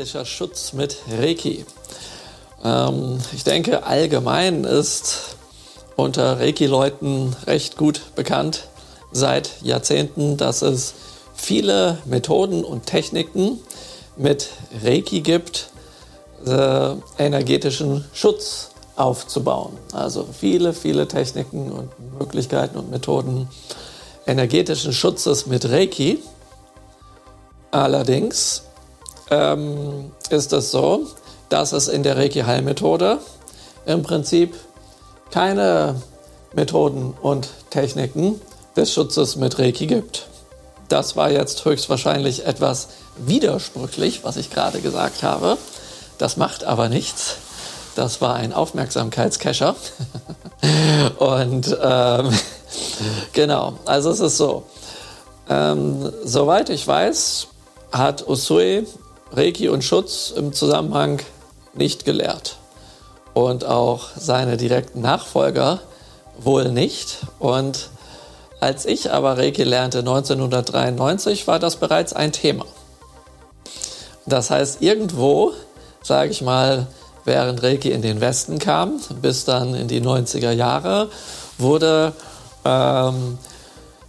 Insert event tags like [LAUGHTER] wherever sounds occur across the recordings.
energetischer Schutz mit Reiki. Ähm, ich denke, allgemein ist unter Reiki-Leuten recht gut bekannt seit Jahrzehnten, dass es viele Methoden und Techniken mit Reiki gibt, äh, energetischen Schutz aufzubauen. Also viele, viele Techniken und Möglichkeiten und Methoden energetischen Schutzes mit Reiki. Allerdings ähm, ist es so, dass es in der Reiki-Heilmethode im Prinzip keine Methoden und Techniken des Schutzes mit Reiki gibt. Das war jetzt höchstwahrscheinlich etwas widersprüchlich, was ich gerade gesagt habe. Das macht aber nichts. Das war ein Aufmerksamkeitscacher. [LAUGHS] Und ähm, [LAUGHS] genau, also es ist so. Ähm, soweit ich weiß, hat Usui Reiki und Schutz im Zusammenhang nicht gelehrt. Und auch seine direkten Nachfolger wohl nicht. Und als ich aber Reiki lernte 1993, war das bereits ein Thema. Das heißt, irgendwo, sage ich mal, während Reiki in den Westen kam, bis dann in die 90er Jahre, wurde ähm,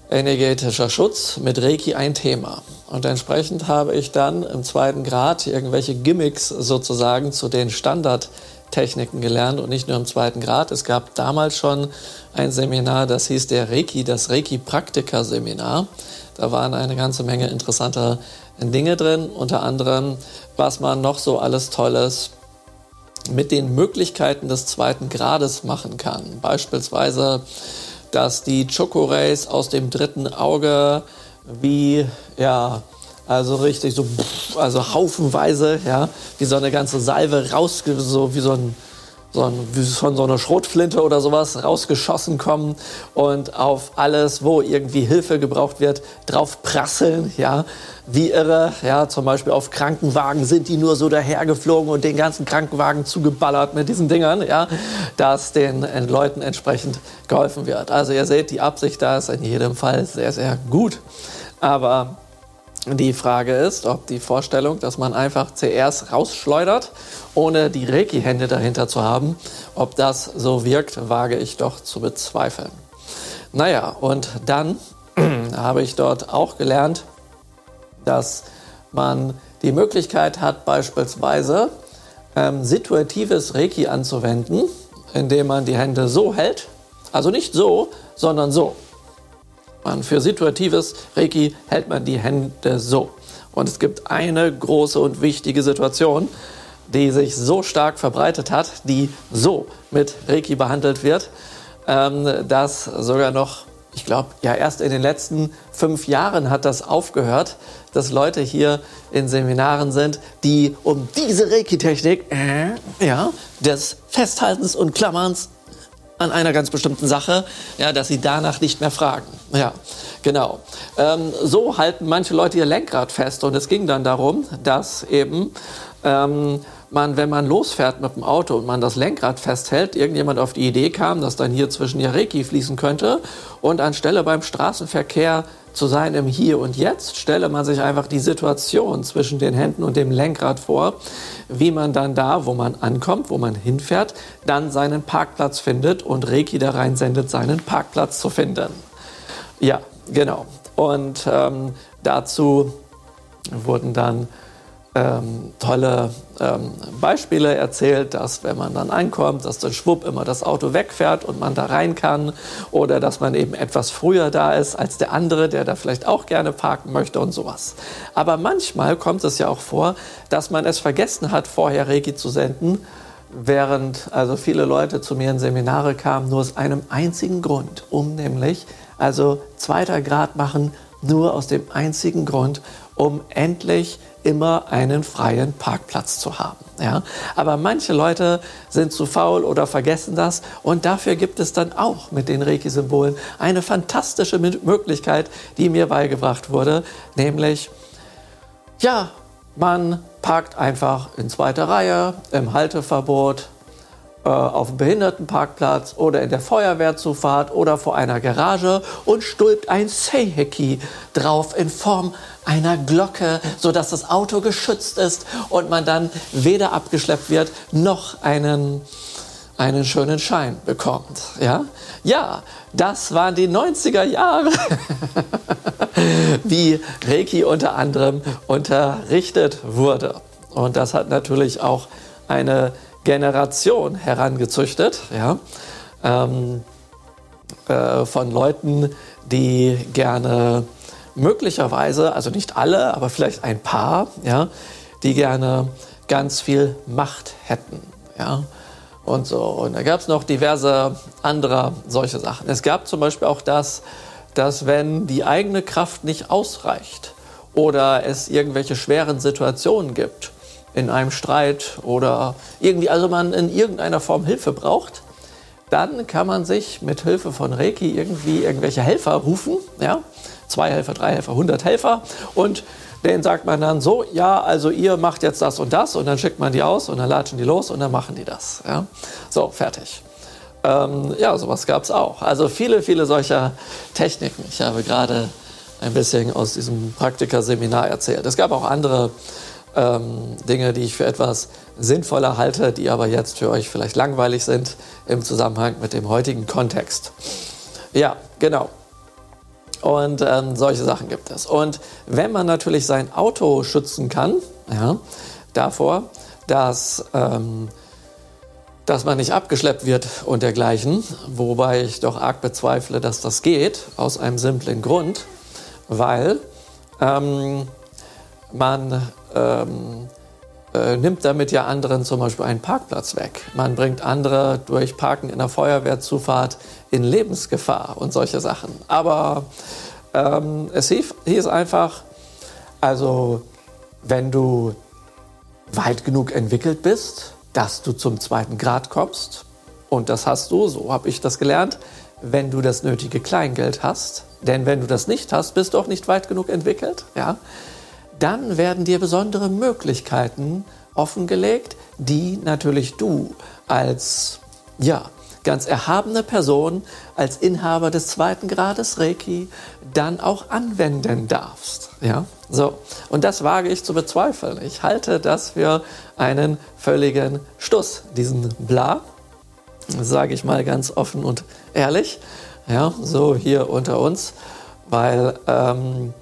energetischer Schutz mit Reiki ein Thema. Und entsprechend habe ich dann im zweiten Grad irgendwelche Gimmicks sozusagen zu den Standardtechniken gelernt und nicht nur im zweiten Grad. Es gab damals schon ein Seminar, das hieß der Reiki, das Reiki-Praktiker-Seminar. Da waren eine ganze Menge interessanter Dinge drin, unter anderem, was man noch so alles Tolles mit den Möglichkeiten des zweiten Grades machen kann. Beispielsweise dass die Choco-Rays aus dem dritten Auge wie, ja, also richtig so, also haufenweise, ja, wie so eine ganze Salve raus, so wie so ein so ein, wie von so einer Schrotflinte oder sowas rausgeschossen kommen und auf alles, wo irgendwie Hilfe gebraucht wird, drauf prasseln, ja, wie irre, ja, zum Beispiel auf Krankenwagen sind die nur so dahergeflogen und den ganzen Krankenwagen zugeballert mit diesen Dingern, ja, dass den Leuten entsprechend geholfen wird. Also ihr seht, die Absicht da ist in jedem Fall sehr, sehr gut, aber die Frage ist, ob die Vorstellung, dass man einfach CRs rausschleudert, ohne die Reiki-Hände dahinter zu haben, ob das so wirkt, wage ich doch zu bezweifeln. Naja, und dann [CLEARS THROAT] habe ich dort auch gelernt, dass man die Möglichkeit hat, beispielsweise ähm, situatives Reiki anzuwenden, indem man die Hände so hält, also nicht so, sondern so. Man, für situatives Reiki hält man die Hände so. Und es gibt eine große und wichtige Situation, die sich so stark verbreitet hat, die so mit Reiki behandelt wird, ähm, dass sogar noch, ich glaube, ja erst in den letzten fünf Jahren hat das aufgehört, dass Leute hier in Seminaren sind, die um diese Reiki-Technik, äh, ja, des Festhaltens und Klammerns an einer ganz bestimmten Sache, ja, dass sie danach nicht mehr fragen. Ja, genau. Ähm, so halten manche Leute ihr Lenkrad fest und es ging dann darum, dass eben ähm, man, wenn man losfährt mit dem Auto und man das Lenkrad festhält, irgendjemand auf die Idee kam, dass dann hier zwischen ja Reiki fließen könnte und anstelle beim Straßenverkehr zu sein im Hier und Jetzt, stelle man sich einfach die Situation zwischen den Händen und dem Lenkrad vor, wie man dann da, wo man ankommt, wo man hinfährt, dann seinen Parkplatz findet und Reiki da rein sendet, seinen Parkplatz zu finden. Ja, genau. Und ähm, dazu wurden dann ähm, tolle ähm, Beispiele erzählt, dass wenn man dann einkommt, dass dann schwupp immer das Auto wegfährt und man da rein kann oder dass man eben etwas früher da ist als der andere, der da vielleicht auch gerne parken möchte und sowas. Aber manchmal kommt es ja auch vor, dass man es vergessen hat, vorher Regi zu senden, während also viele Leute zu mir in Seminare kamen, nur aus einem einzigen Grund, um nämlich also zweiter Grad machen, nur aus dem einzigen Grund, um endlich immer einen freien Parkplatz zu haben. Ja? Aber manche Leute sind zu faul oder vergessen das und dafür gibt es dann auch mit den Reiki-Symbolen eine fantastische Möglichkeit, die mir beigebracht wurde, nämlich, ja, man parkt einfach in zweiter Reihe, im Halteverbot auf dem Behindertenparkplatz oder in der Feuerwehrzufahrt oder vor einer Garage und stülpt ein Seiheki drauf in Form einer Glocke, sodass das Auto geschützt ist und man dann weder abgeschleppt wird noch einen einen schönen Schein bekommt. Ja, ja das waren die 90er Jahre, [LAUGHS] wie Reiki unter anderem unterrichtet wurde. Und das hat natürlich auch eine Generation herangezüchtet, ja, ähm, äh, von Leuten, die gerne möglicherweise, also nicht alle, aber vielleicht ein paar, ja, die gerne ganz viel Macht hätten. Ja und so. Und da gab es noch diverse andere solche Sachen. Es gab zum Beispiel auch das, dass wenn die eigene Kraft nicht ausreicht oder es irgendwelche schweren Situationen gibt, in einem Streit oder irgendwie, also man in irgendeiner Form Hilfe braucht, dann kann man sich mit Hilfe von Reiki irgendwie irgendwelche Helfer rufen, ja, zwei Helfer, drei Helfer, 100 Helfer und denen sagt man dann so, ja, also ihr macht jetzt das und das und dann schickt man die aus und dann latschen die los und dann machen die das. Ja? So, fertig. Ähm, ja, sowas gab es auch. Also viele, viele solcher Techniken. Ich habe gerade ein bisschen aus diesem Praktikerseminar erzählt. Es gab auch andere ähm, Dinge, die ich für etwas sinnvoller halte, die aber jetzt für euch vielleicht langweilig sind im Zusammenhang mit dem heutigen Kontext. Ja, genau. Und ähm, solche Sachen gibt es. Und wenn man natürlich sein Auto schützen kann, ja, davor, dass, ähm, dass man nicht abgeschleppt wird und dergleichen, wobei ich doch arg bezweifle, dass das geht, aus einem simplen Grund, weil ähm, man ähm, äh, nimmt damit ja anderen zum Beispiel einen Parkplatz weg. Man bringt andere durch Parken in der Feuerwehrzufahrt in Lebensgefahr und solche Sachen. Aber ähm, es hieß, hieß einfach, also wenn du weit genug entwickelt bist, dass du zum zweiten Grad kommst, und das hast du, so habe ich das gelernt, wenn du das nötige Kleingeld hast. Denn wenn du das nicht hast, bist du auch nicht weit genug entwickelt. Ja? Dann werden dir besondere Möglichkeiten offengelegt, die natürlich du als ja, ganz erhabene Person, als Inhaber des zweiten Grades Reiki dann auch anwenden darfst. Ja? So. Und das wage ich zu bezweifeln. Ich halte das für einen völligen Stuss, diesen Bla. Sage ich mal ganz offen und ehrlich. Ja, so hier unter uns. Weil ähm,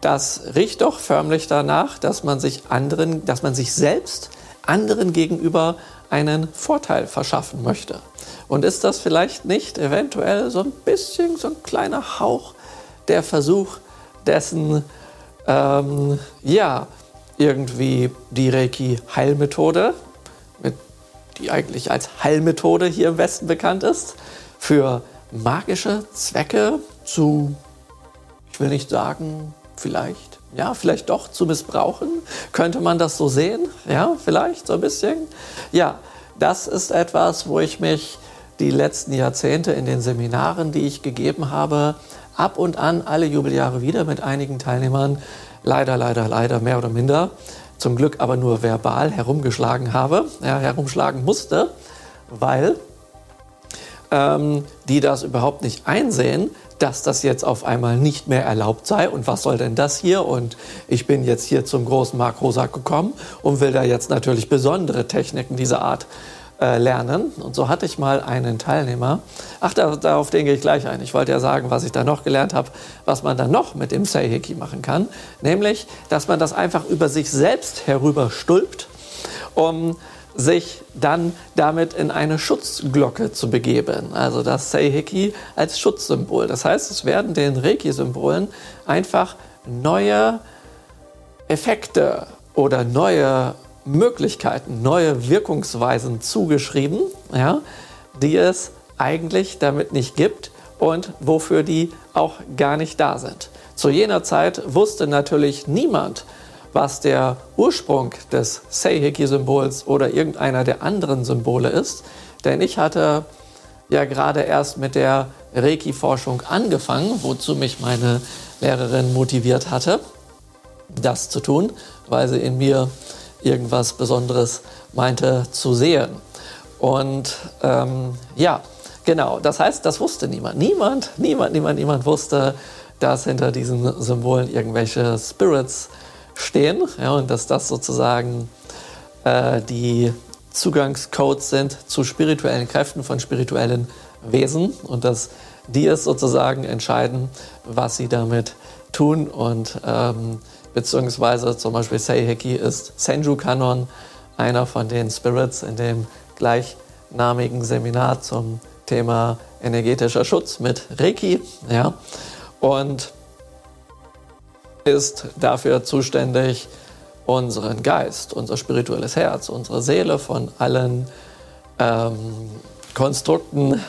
das riecht doch förmlich danach, dass man sich anderen, dass man sich selbst anderen gegenüber einen Vorteil verschaffen möchte. Und ist das vielleicht nicht eventuell so ein bisschen, so ein kleiner Hauch der Versuch dessen, ähm, ja, irgendwie die Reiki-Heilmethode, die eigentlich als Heilmethode hier im Westen bekannt ist, für magische Zwecke zu, ich will nicht sagen, vielleicht, ja, vielleicht doch zu missbrauchen? Könnte man das so sehen? Ja, vielleicht so ein bisschen? Ja, das ist etwas, wo ich mich die letzten Jahrzehnte in den Seminaren, die ich gegeben habe, ab und an alle Jubeljahre wieder mit einigen Teilnehmern, leider, leider, leider mehr oder minder, zum Glück aber nur verbal herumgeschlagen habe, ja, herumschlagen musste, weil ähm, die das überhaupt nicht einsehen, dass das jetzt auf einmal nicht mehr erlaubt sei. Und was soll denn das hier? Und ich bin jetzt hier zum großen Mark Rosak gekommen und will da jetzt natürlich besondere Techniken dieser Art äh, lernen. Und so hatte ich mal einen Teilnehmer. Ach, da, darauf den gehe ich gleich ein. Ich wollte ja sagen, was ich da noch gelernt habe, was man dann noch mit dem Seiheki machen kann. Nämlich, dass man das einfach über sich selbst herüberstülpt, um sich dann damit in eine Schutzglocke zu begeben. Also das Seiheki als Schutzsymbol. Das heißt, es werden den Reiki-Symbolen einfach neue Effekte oder neue Möglichkeiten, neue Wirkungsweisen zugeschrieben, ja, die es eigentlich damit nicht gibt und wofür die auch gar nicht da sind. Zu jener Zeit wusste natürlich niemand, was der Ursprung des Seiheki-Symbols oder irgendeiner der anderen Symbole ist. Denn ich hatte ja gerade erst mit der Reiki-Forschung angefangen, wozu mich meine Lehrerin motiviert hatte, das zu tun, weil sie in mir irgendwas Besonderes meinte zu sehen. Und ähm, ja, genau, das heißt, das wusste niemand. Niemand, niemand, niemand, niemand wusste, dass hinter diesen Symbolen irgendwelche Spirits stehen ja, und dass das sozusagen äh, die Zugangscodes sind zu spirituellen Kräften von spirituellen Wesen und dass die es sozusagen entscheiden, was sie damit tun und ähm, beziehungsweise zum Beispiel Seiheki ist Senju Kanon, einer von den Spirits in dem gleichnamigen Seminar zum Thema energetischer Schutz mit Reiki. Ja, und ist dafür zuständig, unseren Geist, unser spirituelles Herz, unsere Seele von allen ähm, Konstrukten,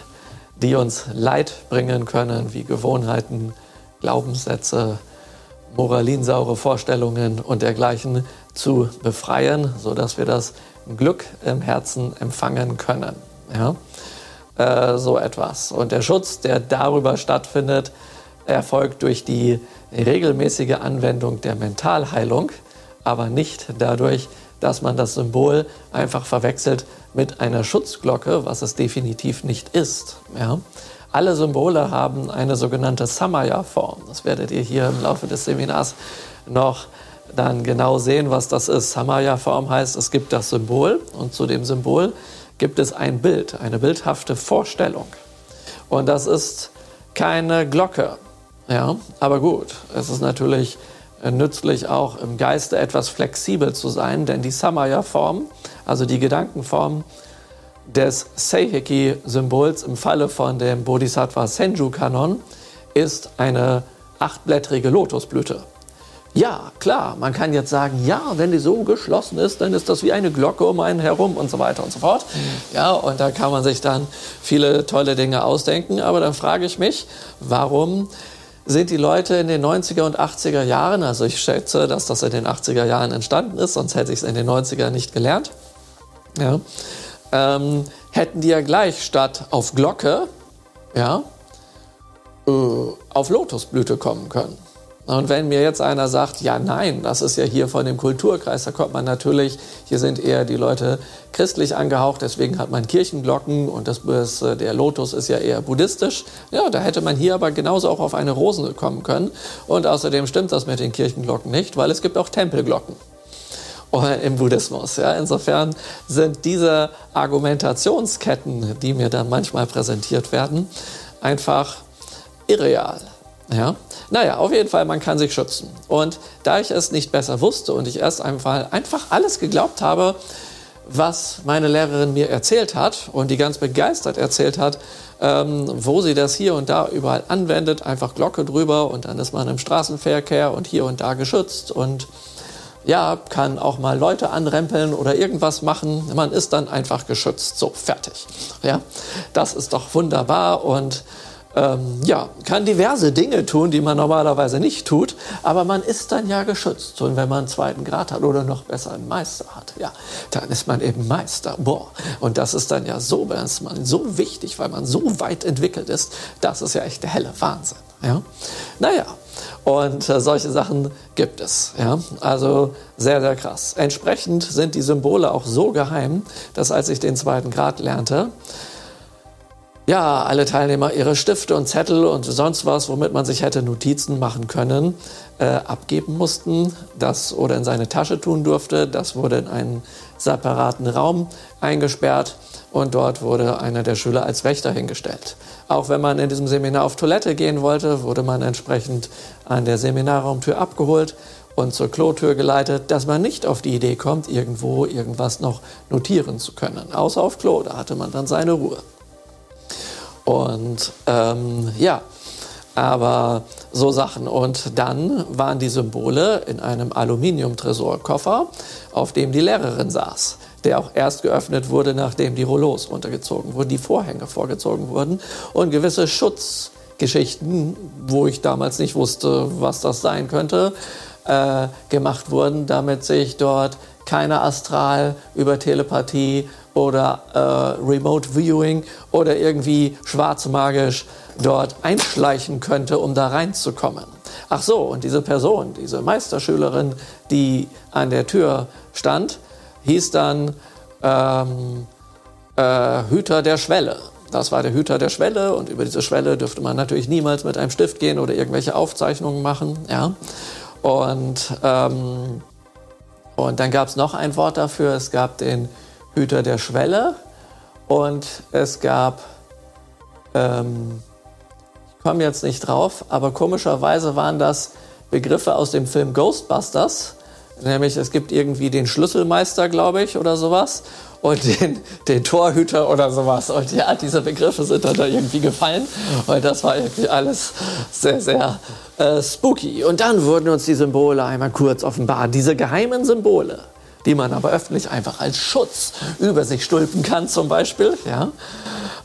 die uns Leid bringen können, wie Gewohnheiten, Glaubenssätze, moralinsaure Vorstellungen und dergleichen zu befreien, sodass wir das Glück im Herzen empfangen können. Ja? Äh, so etwas. Und der Schutz, der darüber stattfindet, erfolgt durch die regelmäßige Anwendung der Mentalheilung, aber nicht dadurch, dass man das Symbol einfach verwechselt mit einer Schutzglocke, was es definitiv nicht ist. Ja? Alle Symbole haben eine sogenannte Samaya-Form. Das werdet ihr hier im Laufe des Seminars noch dann genau sehen, was das ist. Samaya-Form heißt, es gibt das Symbol und zu dem Symbol gibt es ein Bild, eine bildhafte Vorstellung. Und das ist keine Glocke. Ja, aber gut, es ist natürlich nützlich auch im Geiste etwas flexibel zu sein, denn die Samaya-Form, also die Gedankenform, des Seiheki-Symbols im Falle von dem Bodhisattva Senju-Kanon ist eine achtblättrige Lotusblüte. Ja, klar, man kann jetzt sagen, ja, wenn die so geschlossen ist, dann ist das wie eine Glocke um einen herum und so weiter und so fort. Ja, und da kann man sich dann viele tolle Dinge ausdenken. Aber dann frage ich mich, warum sind die Leute in den 90er und 80er Jahren, also ich schätze, dass das in den 80er Jahren entstanden ist, sonst hätte ich es in den 90er nicht gelernt, ja, ähm, hätten die ja gleich statt auf Glocke, ja, äh, auf Lotusblüte kommen können. Und wenn mir jetzt einer sagt, ja, nein, das ist ja hier von dem Kulturkreis, da kommt man natürlich, hier sind eher die Leute christlich angehaucht, deswegen hat man Kirchenglocken und das, äh, der Lotus ist ja eher buddhistisch. Ja, da hätte man hier aber genauso auch auf eine Rose kommen können. Und außerdem stimmt das mit den Kirchenglocken nicht, weil es gibt auch Tempelglocken im Buddhismus. Ja, insofern sind diese Argumentationsketten, die mir dann manchmal präsentiert werden, einfach irreal. Ja? Naja, auf jeden Fall, man kann sich schützen. Und da ich es nicht besser wusste und ich erst einfach, einfach alles geglaubt habe, was meine Lehrerin mir erzählt hat und die ganz begeistert erzählt hat, ähm, wo sie das hier und da überall anwendet, einfach Glocke drüber und dann ist man im Straßenverkehr und hier und da geschützt und ja, kann auch mal Leute anrempeln oder irgendwas machen. Man ist dann einfach geschützt. So, fertig. Ja, das ist doch wunderbar und ähm, ja, kann diverse Dinge tun, die man normalerweise nicht tut, aber man ist dann ja geschützt. Und wenn man einen zweiten Grad hat oder noch besser einen Meister hat, ja, dann ist man eben Meister. Boah, und das ist dann ja so, ist man so wichtig, weil man so weit entwickelt ist, das ist ja echt der helle Wahnsinn. Ja, naja, und äh, solche Sachen gibt es. Ja? Also sehr, sehr krass. Entsprechend sind die Symbole auch so geheim, dass als ich den zweiten Grad lernte, ja, alle Teilnehmer ihre Stifte und Zettel und sonst was, womit man sich hätte Notizen machen können, äh, abgeben mussten, das oder in seine Tasche tun durfte. Das wurde in einen separaten Raum eingesperrt und dort wurde einer der Schüler als Wächter hingestellt. Auch wenn man in diesem Seminar auf Toilette gehen wollte, wurde man entsprechend an der Seminarraumtür abgeholt und zur Klotür geleitet, dass man nicht auf die Idee kommt, irgendwo irgendwas noch notieren zu können. Außer auf Klo, da hatte man dann seine Ruhe. Und ähm, ja, aber so Sachen. Und dann waren die Symbole in einem Aluminium-Tresorkoffer, auf dem die Lehrerin saß, der auch erst geöffnet wurde, nachdem die Rollos runtergezogen wurden, die Vorhänge vorgezogen wurden und gewisse Schutzgeschichten, wo ich damals nicht wusste, was das sein könnte, äh, gemacht wurden, damit sich dort keiner Astral über Telepathie oder äh, Remote Viewing oder irgendwie schwarzmagisch dort einschleichen könnte, um da reinzukommen. Ach so, und diese Person, diese Meisterschülerin, die an der Tür stand, hieß dann ähm, äh, Hüter der Schwelle. Das war der Hüter der Schwelle und über diese Schwelle dürfte man natürlich niemals mit einem Stift gehen oder irgendwelche Aufzeichnungen machen. Ja? Und, ähm, und dann gab es noch ein Wort dafür. Es gab den Hüter der Schwelle und es gab, ähm, ich komme jetzt nicht drauf, aber komischerweise waren das Begriffe aus dem Film Ghostbusters. Nämlich es gibt irgendwie den Schlüsselmeister, glaube ich, oder sowas und den, den Torhüter oder sowas. Und ja, diese Begriffe sind dann da irgendwie gefallen. Und das war irgendwie alles sehr, sehr äh, spooky. Und dann wurden uns die Symbole einmal kurz offenbart. Diese geheimen Symbole, die man aber öffentlich einfach als Schutz über sich stülpen kann, zum Beispiel. Ja.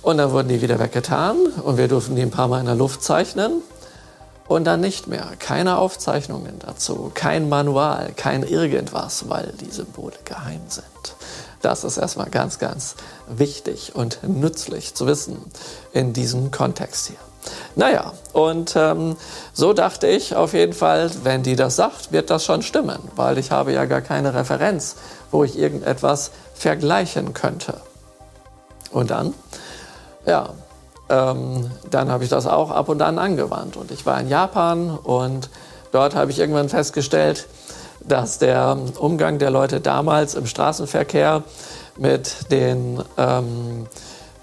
Und dann wurden die wieder weggetan und wir durften die ein paar Mal in der Luft zeichnen. Und dann nicht mehr. Keine Aufzeichnungen dazu, kein Manual, kein irgendwas, weil die Symbole geheim sind. Das ist erstmal ganz, ganz wichtig und nützlich zu wissen in diesem Kontext hier. Naja, und ähm, so dachte ich auf jeden Fall, wenn die das sagt, wird das schon stimmen, weil ich habe ja gar keine Referenz, wo ich irgendetwas vergleichen könnte. Und dann, ja, ähm, dann habe ich das auch ab und an angewandt. Und ich war in Japan und dort habe ich irgendwann festgestellt, dass der Umgang der Leute damals im Straßenverkehr mit den ähm,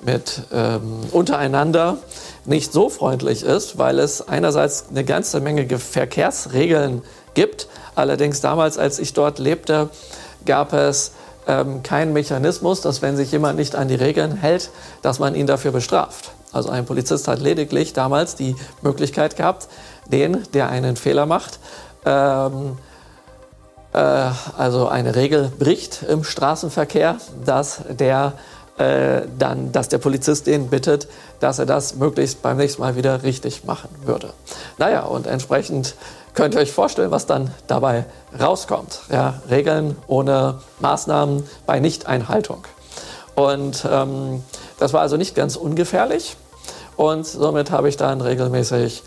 mit ähm, untereinander nicht so freundlich ist, weil es einerseits eine ganze Menge Verkehrsregeln gibt. Allerdings damals, als ich dort lebte, gab es ähm, keinen Mechanismus, dass wenn sich jemand nicht an die Regeln hält, dass man ihn dafür bestraft. Also ein Polizist hat lediglich damals die Möglichkeit gehabt, den, der einen Fehler macht, ähm, äh, also eine Regel bricht im Straßenverkehr, dass der äh, dann, dass der Polizist den bittet, dass er das möglichst beim nächsten Mal wieder richtig machen würde. Naja, und entsprechend könnt ihr euch vorstellen, was dann dabei rauskommt. Ja, Regeln ohne Maßnahmen bei Nichteinhaltung. Und ähm, das war also nicht ganz ungefährlich. Und somit habe ich dann regelmäßig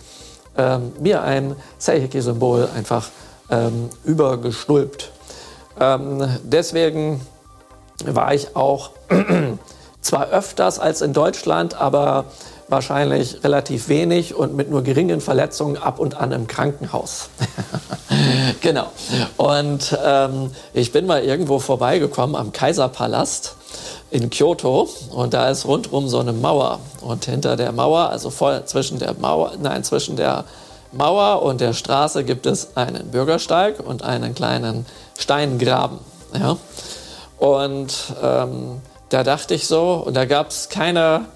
ähm, mir ein Seiheki-Symbol einfach ähm, übergestülpt. Ähm, deswegen war ich auch zwar öfters als in Deutschland, aber wahrscheinlich relativ wenig und mit nur geringen Verletzungen ab und an im Krankenhaus. [LAUGHS] genau. Und ähm, ich bin mal irgendwo vorbeigekommen am Kaiserpalast in Kyoto und da ist rundherum so eine Mauer und hinter der Mauer, also voll zwischen der Mauer, nein, zwischen der Mauer und der Straße gibt es einen Bürgersteig und einen kleinen Steingraben. Ja? Und ähm, da dachte ich so, und da gab es keine,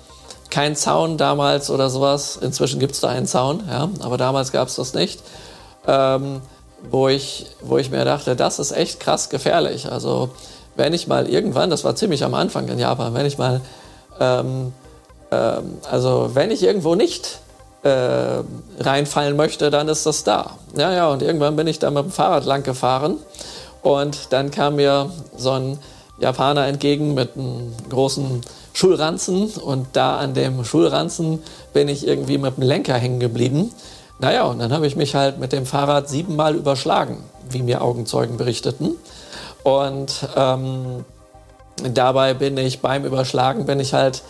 keinen Zaun damals oder sowas. Inzwischen gibt es da einen Zaun, ja? aber damals gab es das nicht. Ähm, wo, ich, wo ich mir dachte, das ist echt krass gefährlich. Also wenn ich mal irgendwann, das war ziemlich am Anfang in Japan, wenn ich mal, ähm, ähm also wenn ich irgendwo nicht äh, reinfallen möchte, dann ist das da. Ja, ja, und irgendwann bin ich da mit dem Fahrrad lang gefahren und dann kam mir so ein Japaner entgegen mit einem großen Schulranzen und da an dem Schulranzen bin ich irgendwie mit dem Lenker hängen geblieben. Naja, und dann habe ich mich halt mit dem Fahrrad siebenmal überschlagen, wie mir Augenzeugen berichteten. Und ähm, dabei bin ich beim Überschlagen bin ich halt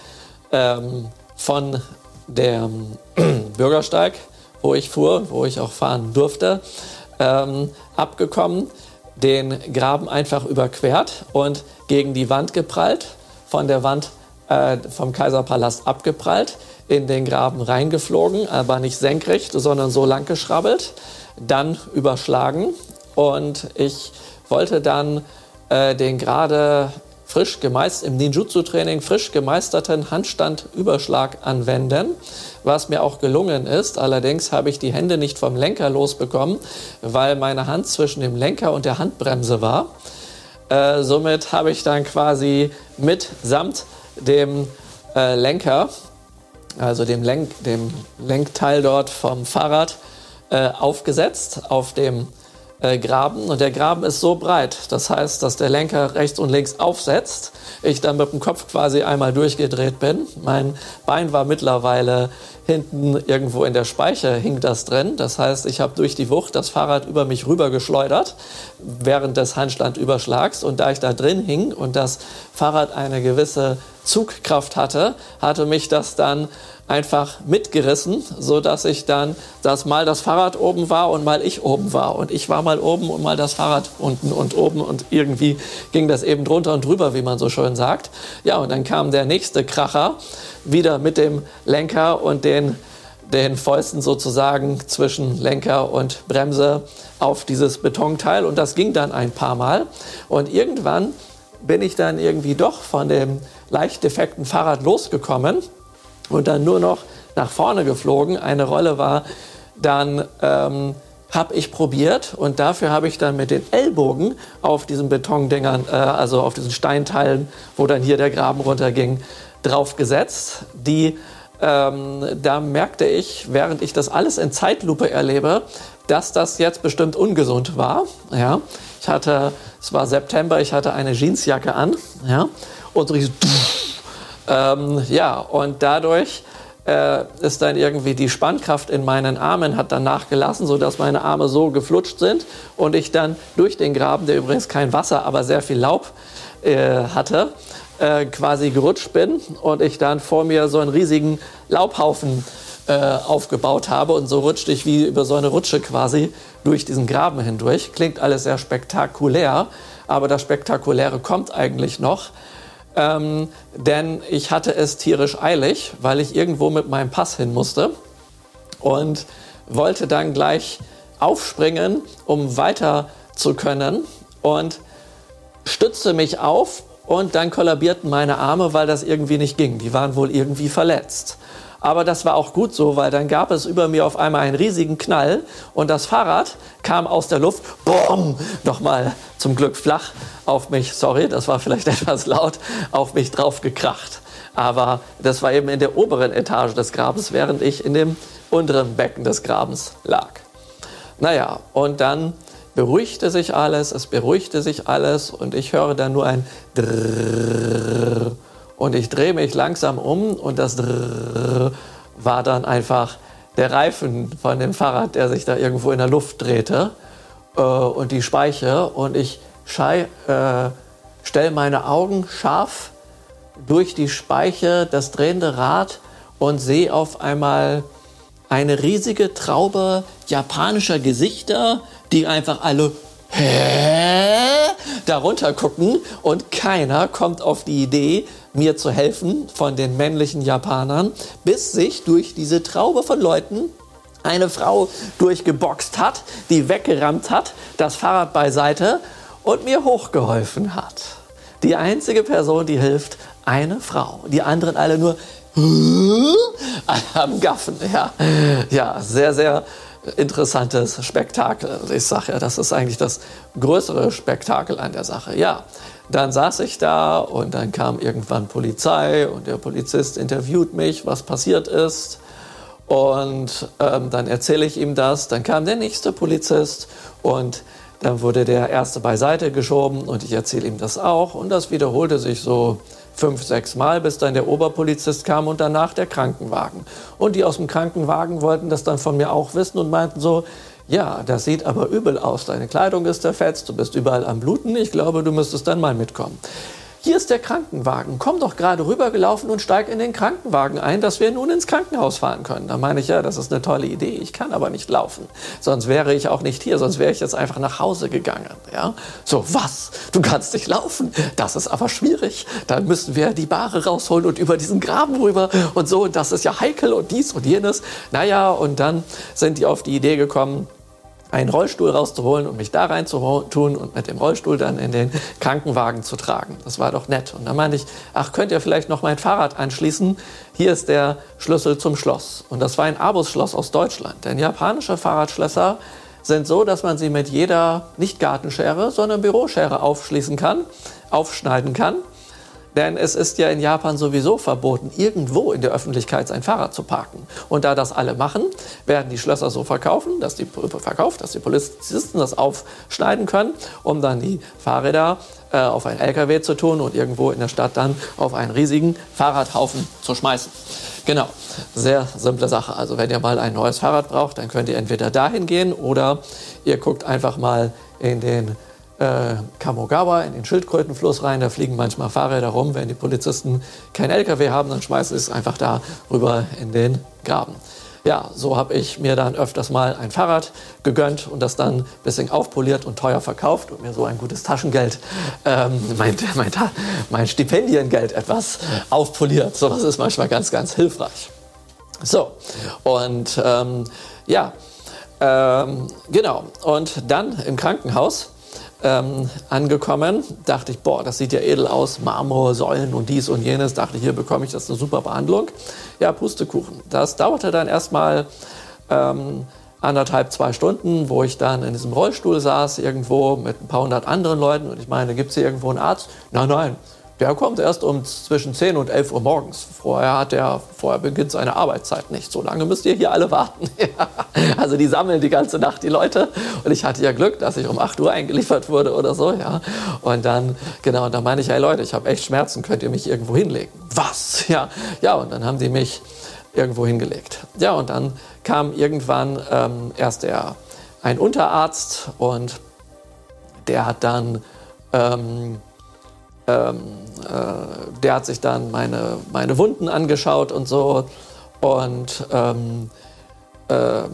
ähm, von der [CLEARS THROAT] Bürgersteig, wo ich fuhr, wo ich auch fahren durfte, ähm, abgekommen, den Graben einfach überquert und gegen die Wand geprallt, von der Wand äh, vom Kaiserpalast abgeprallt, in den Graben reingeflogen, aber nicht senkrecht, sondern so lang geschrabbelt, dann überschlagen und ich wollte dann äh, den gerade frisch gemeist im Ninjutsu-Training frisch gemeisterten Handstandüberschlag anwenden, was mir auch gelungen ist. Allerdings habe ich die Hände nicht vom Lenker losbekommen, weil meine Hand zwischen dem Lenker und der Handbremse war. Äh, somit habe ich dann quasi mitsamt dem äh, Lenker, also dem, Lenk, dem Lenkteil dort vom Fahrrad, äh, aufgesetzt auf dem äh, Graben und der Graben ist so breit, das heißt, dass der Lenker rechts und links aufsetzt, ich dann mit dem Kopf quasi einmal durchgedreht bin. Mein Bein war mittlerweile hinten irgendwo in der Speiche hing das drin. Das heißt, ich habe durch die Wucht das Fahrrad über mich rüber geschleudert während des Handstandüberschlags und da ich da drin hing und das Fahrrad eine gewisse Zugkraft hatte, hatte mich das dann einfach mitgerissen, so dass ich dann, dass mal das Fahrrad oben war und mal ich oben war. Und ich war mal oben und mal das Fahrrad unten und oben. Und irgendwie ging das eben drunter und drüber, wie man so schön sagt. Ja, und dann kam der nächste Kracher wieder mit dem Lenker und den den Fäusten sozusagen zwischen Lenker und Bremse auf dieses Betonteil. Und das ging dann ein paar Mal. Und irgendwann bin ich dann irgendwie doch von dem leicht defekten Fahrrad losgekommen und dann nur noch nach vorne geflogen. Eine Rolle war dann ähm, habe ich probiert und dafür habe ich dann mit den Ellbogen auf diesen Betondingern, äh, also auf diesen Steinteilen, wo dann hier der Graben runterging, draufgesetzt. Die, ähm, da merkte ich, während ich das alles in Zeitlupe erlebe, dass das jetzt bestimmt ungesund war. Ja, ich hatte, es war September, ich hatte eine Jeansjacke an, ja, und so richtig, ähm, ja, und dadurch äh, ist dann irgendwie die Spannkraft in meinen Armen hat dann nachgelassen, sodass meine Arme so geflutscht sind und ich dann durch den Graben, der übrigens kein Wasser, aber sehr viel Laub äh, hatte, äh, quasi gerutscht bin und ich dann vor mir so einen riesigen Laubhaufen äh, aufgebaut habe und so rutschte ich wie über so eine Rutsche quasi durch diesen Graben hindurch. Klingt alles sehr spektakulär, aber das Spektakuläre kommt eigentlich noch ähm, denn ich hatte es tierisch eilig, weil ich irgendwo mit meinem Pass hin musste und wollte dann gleich aufspringen, um weiter zu können und stützte mich auf und dann kollabierten meine Arme, weil das irgendwie nicht ging. Die waren wohl irgendwie verletzt. Aber das war auch gut so, weil dann gab es über mir auf einmal einen riesigen Knall und das Fahrrad kam aus der Luft, boom, nochmal zum Glück flach auf mich, sorry, das war vielleicht [LAUGHS] etwas laut, auf mich drauf gekracht. Aber das war eben in der oberen Etage des Grabens, während ich in dem unteren Becken des Grabens lag. Naja, und dann beruhigte sich alles, es beruhigte sich alles und ich höre dann nur ein Drrrr und ich drehe mich langsam um und das Drrrr war dann einfach der Reifen von dem Fahrrad, der sich da irgendwo in der Luft drehte äh, und die Speiche und ich äh, stelle meine Augen scharf durch die Speiche, das drehende Rad und sehe auf einmal eine riesige Traube japanischer Gesichter, die einfach alle Hä? darunter gucken und keiner kommt auf die Idee, mir zu helfen von den männlichen Japanern, bis sich durch diese Traube von Leuten eine Frau durchgeboxt hat, die weggerammt hat, das Fahrrad beiseite und mir hochgeholfen hat. Die einzige Person, die hilft, eine Frau. Die anderen alle nur am Gaffen. Ja, ja sehr, sehr interessantes Spektakel. Ich sage ja, das ist eigentlich das größere Spektakel an der Sache. Ja, dann saß ich da und dann kam irgendwann Polizei und der Polizist interviewt mich, was passiert ist. Und ähm, dann erzähle ich ihm das. Dann kam der nächste Polizist und dann wurde der erste beiseite geschoben und ich erzähle ihm das auch. Und das wiederholte sich so fünf, sechs Mal, bis dann der Oberpolizist kam und danach der Krankenwagen. Und die aus dem Krankenwagen wollten das dann von mir auch wissen und meinten so, ja, das sieht aber übel aus. Deine Kleidung ist zerfetzt, du bist überall am Bluten. Ich glaube, du müsstest dann mal mitkommen. Hier ist der Krankenwagen. Komm doch gerade rübergelaufen und steig in den Krankenwagen ein, dass wir nun ins Krankenhaus fahren können. Da meine ich, ja, das ist eine tolle Idee. Ich kann aber nicht laufen. Sonst wäre ich auch nicht hier. Sonst wäre ich jetzt einfach nach Hause gegangen. Ja? So, was? Du kannst nicht laufen? Das ist aber schwierig. Dann müssen wir die Bahre rausholen und über diesen Graben rüber und so. Und das ist ja heikel und dies und jenes. Naja, und dann sind die auf die Idee gekommen, einen Rollstuhl rauszuholen und mich da rein zu tun und mit dem Rollstuhl dann in den Krankenwagen zu tragen. Das war doch nett. Und dann meinte ich, ach, könnt ihr vielleicht noch mein Fahrrad anschließen? Hier ist der Schlüssel zum Schloss. Und das war ein Abus-Schloss aus Deutschland. Denn japanische Fahrradschlösser sind so, dass man sie mit jeder nicht Gartenschere, sondern Büroschere aufschließen kann, aufschneiden kann. Denn es ist ja in Japan sowieso verboten, irgendwo in der Öffentlichkeit sein Fahrrad zu parken. Und da das alle machen, werden die Schlösser so verkaufen, dass die, verkauft, dass die Polizisten das aufschneiden können, um dann die Fahrräder äh, auf einen LKW zu tun und irgendwo in der Stadt dann auf einen riesigen Fahrradhaufen zu schmeißen. Genau, sehr simple Sache. Also wenn ihr mal ein neues Fahrrad braucht, dann könnt ihr entweder dahin gehen oder ihr guckt einfach mal in den äh, Kamogawa in den Schildkrötenfluss rein. Da fliegen manchmal Fahrräder rum. Wenn die Polizisten kein LKW haben, dann schmeißen sie es einfach da rüber in den Graben. Ja, so habe ich mir dann öfters mal ein Fahrrad gegönnt und das dann ein bisschen aufpoliert und teuer verkauft und mir so ein gutes Taschengeld, ähm, mein, mein, mein Stipendiengeld etwas aufpoliert. So was ist manchmal ganz, ganz hilfreich. So, und ähm, ja, ähm, genau. Und dann im Krankenhaus ähm, angekommen, dachte ich, boah, das sieht ja edel aus, Marmorsäulen und dies und jenes. Dachte ich, hier bekomme ich das eine super Behandlung. Ja, Pustekuchen. Das dauerte dann erstmal ähm, anderthalb, zwei Stunden, wo ich dann in diesem Rollstuhl saß, irgendwo mit ein paar hundert anderen Leuten. Und ich meine, gibt es hier irgendwo einen Arzt? Nein, nein, der kommt erst um zwischen 10 und 11 Uhr morgens. Vorher, hat der, vorher beginnt seine Arbeitszeit nicht. So lange müsst ihr hier alle warten. [LAUGHS] also die sammeln die ganze Nacht die Leute. Und ich hatte ja Glück, dass ich um 8 Uhr eingeliefert wurde oder so. Ja. Und dann, genau, und dann meine ich, hey Leute, ich habe echt Schmerzen, könnt ihr mich irgendwo hinlegen? Was? Ja, ja, und dann haben die mich irgendwo hingelegt. Ja, und dann kam irgendwann ähm, erst der, ein Unterarzt und der hat dann... Ähm, ähm, äh, der hat sich dann meine, meine Wunden angeschaut und so und ähm, ähm,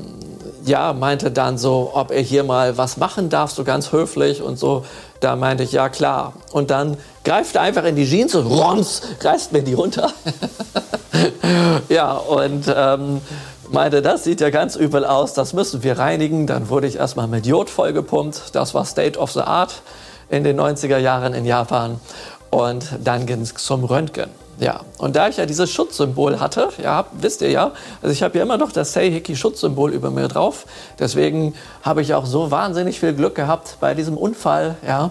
ja, meinte dann so, ob er hier mal was machen darf, so ganz höflich und so. Da meinte ich, ja klar. Und dann greift er einfach in die Jeans und roms, reißt mir die runter. [LAUGHS] ja, und ähm, meinte, das sieht ja ganz übel aus, das müssen wir reinigen. Dann wurde ich erstmal mit Jod vollgepumpt. Das war State of the Art in den 90er Jahren in Japan. Und dann ging es zum Röntgen. Ja, und da ich ja dieses Schutzsymbol hatte, ja, wisst ihr ja, also ich habe ja immer noch das Seiheki Schutzsymbol über mir drauf. Deswegen habe ich auch so wahnsinnig viel Glück gehabt bei diesem Unfall, ja.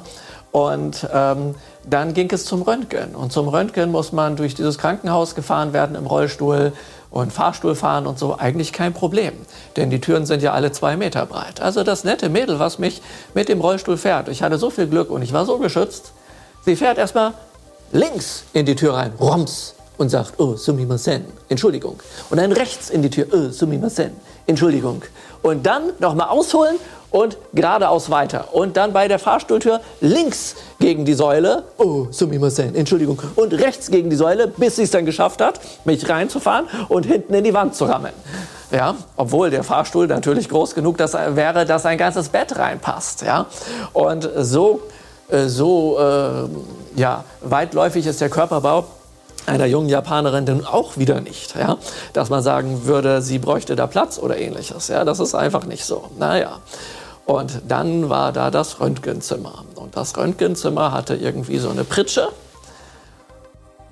Und ähm, dann ging es zum Röntgen. Und zum Röntgen muss man durch dieses Krankenhaus gefahren werden im Rollstuhl und Fahrstuhl fahren und so. Eigentlich kein Problem, denn die Türen sind ja alle zwei Meter breit. Also das nette Mädel, was mich mit dem Rollstuhl fährt, ich hatte so viel Glück und ich war so geschützt Sie fährt erstmal links in die Tür rein, roms, und sagt, oh, sumimasen, Entschuldigung. Und dann rechts in die Tür, oh, sumimasen, Entschuldigung. Und dann nochmal ausholen und geradeaus weiter. Und dann bei der Fahrstuhltür links gegen die Säule, oh, sumimasen, Entschuldigung. Und rechts gegen die Säule, bis sie es dann geschafft hat, mich reinzufahren und hinten in die Wand zu rammen. Ja, obwohl der Fahrstuhl natürlich groß genug dass, wäre, dass ein ganzes Bett reinpasst. Ja, und so äh, so äh, ja, weitläufig ist der Körperbau einer jungen Japanerin dann auch wieder nicht, ja? dass man sagen würde, sie bräuchte da Platz oder ähnliches. Ja? Das ist einfach nicht so. Naja. Und dann war da das Röntgenzimmer. Und das Röntgenzimmer hatte irgendwie so eine Pritsche.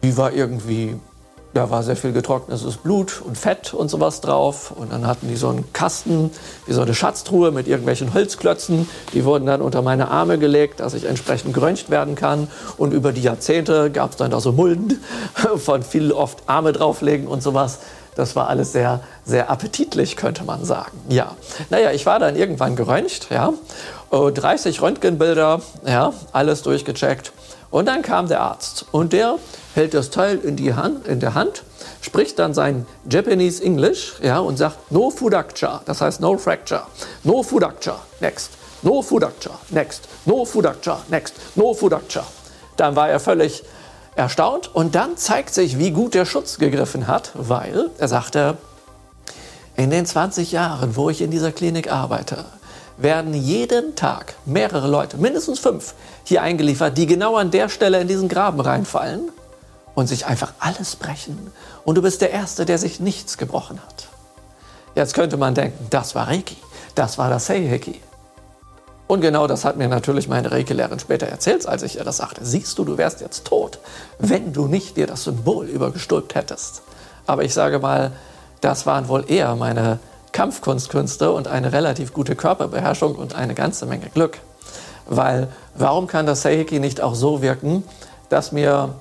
Die war irgendwie da war sehr viel getrocknetes Blut und Fett und sowas drauf. Und dann hatten die so einen Kasten, wie so eine Schatztruhe mit irgendwelchen Holzklötzen. Die wurden dann unter meine Arme gelegt, dass ich entsprechend geröntgt werden kann. Und über die Jahrzehnte gab es dann da so Mulden [LAUGHS] von viel oft Arme drauflegen und sowas. Das war alles sehr, sehr appetitlich, könnte man sagen. Ja, naja, ich war dann irgendwann geröntgt, ja. 30 Röntgenbilder, ja, alles durchgecheckt. Und dann kam der Arzt. Und der hält das Teil in, die Hand, in der Hand, spricht dann sein Japanese English ja, und sagt No Fudakucha, das heißt No Fracture, No Fudakucha, next, No Fudakucha, next, No Fudakucha, next, No Fudakucha. Dann war er völlig erstaunt und dann zeigt sich, wie gut der Schutz gegriffen hat, weil er sagte, in den 20 Jahren, wo ich in dieser Klinik arbeite, werden jeden Tag mehrere Leute, mindestens fünf, hier eingeliefert, die genau an der Stelle in diesen Graben reinfallen und sich einfach alles brechen. Und du bist der Erste, der sich nichts gebrochen hat. Jetzt könnte man denken, das war Reiki, das war das Seiheki. Und genau das hat mir natürlich meine Reiki-Lehrerin später erzählt, als ich ihr das sagte. Siehst du, du wärst jetzt tot, wenn du nicht dir das Symbol übergestülpt hättest. Aber ich sage mal, das waren wohl eher meine Kampfkunstkünste und eine relativ gute Körperbeherrschung und eine ganze Menge Glück. Weil warum kann das Seiheki nicht auch so wirken, dass mir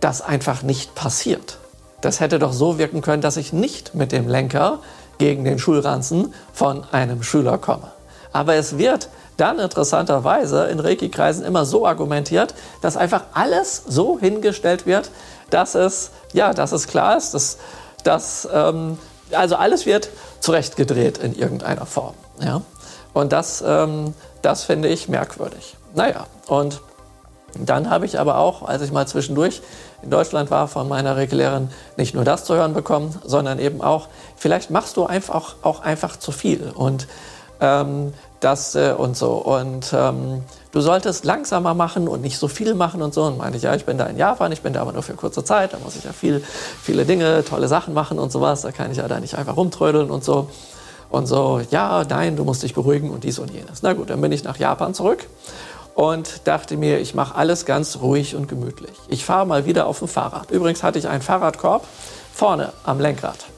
das einfach nicht passiert? Das hätte doch so wirken können, dass ich nicht mit dem Lenker gegen den Schulranzen von einem Schüler komme. Aber es wird dann interessanterweise in Reiki-Kreisen immer so argumentiert, dass einfach alles so hingestellt wird, dass es, ja, dass es klar ist, dass, dass ähm, also alles wird zurechtgedreht in irgendeiner Form. Ja? Und das, ähm, das finde ich merkwürdig. Naja, und dann habe ich aber auch, als ich mal zwischendurch in Deutschland war, von meiner Regelehrerin nicht nur das zu hören bekommen, sondern eben auch, vielleicht machst du einfach auch einfach zu viel und ähm, das äh, und so. Und ähm, du solltest langsamer machen und nicht so viel machen und so. Und meinte ich, ja, ich bin da in Japan, ich bin da aber nur für kurze Zeit, da muss ich ja viel, viele Dinge, tolle Sachen machen und sowas, da kann ich ja da nicht einfach rumtrödeln und so. Und so, ja, nein, du musst dich beruhigen und dies und jenes. Na gut, dann bin ich nach Japan zurück und dachte mir, ich mache alles ganz ruhig und gemütlich. Ich fahre mal wieder auf dem Fahrrad. Übrigens hatte ich einen Fahrradkorb vorne am Lenkrad.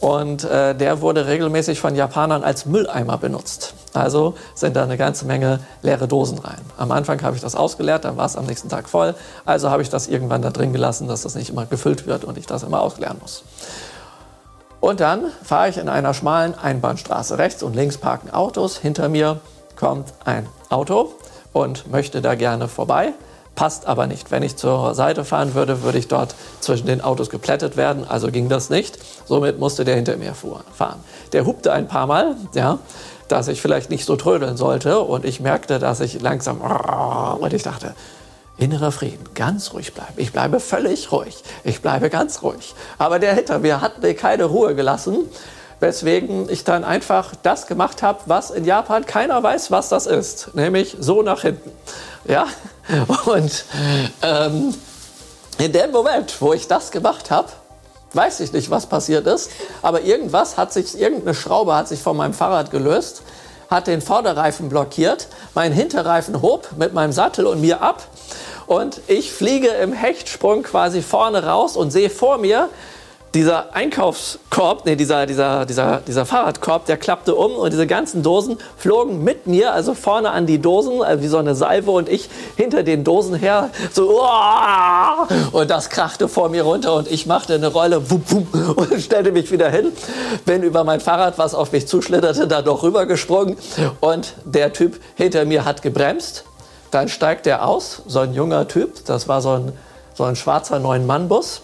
Und äh, der wurde regelmäßig von Japanern als Mülleimer benutzt. Also sind da eine ganze Menge leere Dosen rein. Am Anfang habe ich das ausgeleert, dann war es am nächsten Tag voll. Also habe ich das irgendwann da drin gelassen, dass das nicht immer gefüllt wird und ich das immer ausleeren muss. Und dann fahre ich in einer schmalen Einbahnstraße. Rechts und links parken Autos. Hinter mir kommt ein Auto und möchte da gerne vorbei. Passt aber nicht. Wenn ich zur Seite fahren würde, würde ich dort zwischen den Autos geplättet werden. Also ging das nicht. Somit musste der hinter mir fahren. Der hupte ein paar Mal, ja, dass ich vielleicht nicht so trödeln sollte. Und ich merkte, dass ich langsam und ich dachte, innerer Frieden, ganz ruhig bleiben. Ich bleibe völlig ruhig. Ich bleibe ganz ruhig. Aber der hinter mir hat mir keine Ruhe gelassen weswegen ich dann einfach das gemacht habe, was in Japan keiner weiß, was das ist, nämlich so nach hinten. Ja? [LAUGHS] Und ähm, in dem Moment, wo ich das gemacht habe, weiß ich nicht, was passiert ist, aber irgendwas hat sich, irgendeine Schraube hat sich von meinem Fahrrad gelöst, hat den Vorderreifen blockiert, mein Hinterreifen hob mit meinem Sattel und mir ab und ich fliege im Hechtsprung quasi vorne raus und sehe vor mir dieser Einkaufskorb, nee, dieser, dieser, dieser, dieser Fahrradkorb, der klappte um und diese ganzen Dosen flogen mit mir, also vorne an die Dosen, also wie so eine Salve und ich hinter den Dosen her, so, und das krachte vor mir runter und ich machte eine Rolle, wupp, wupp, [LAUGHS] und stellte mich wieder hin, bin über mein Fahrrad, was auf mich zuschlitterte, da doch rübergesprungen und der Typ hinter mir hat gebremst. Dann steigt er aus, so ein junger Typ, das war so ein, so ein schwarzer Neun-Mann-Bus.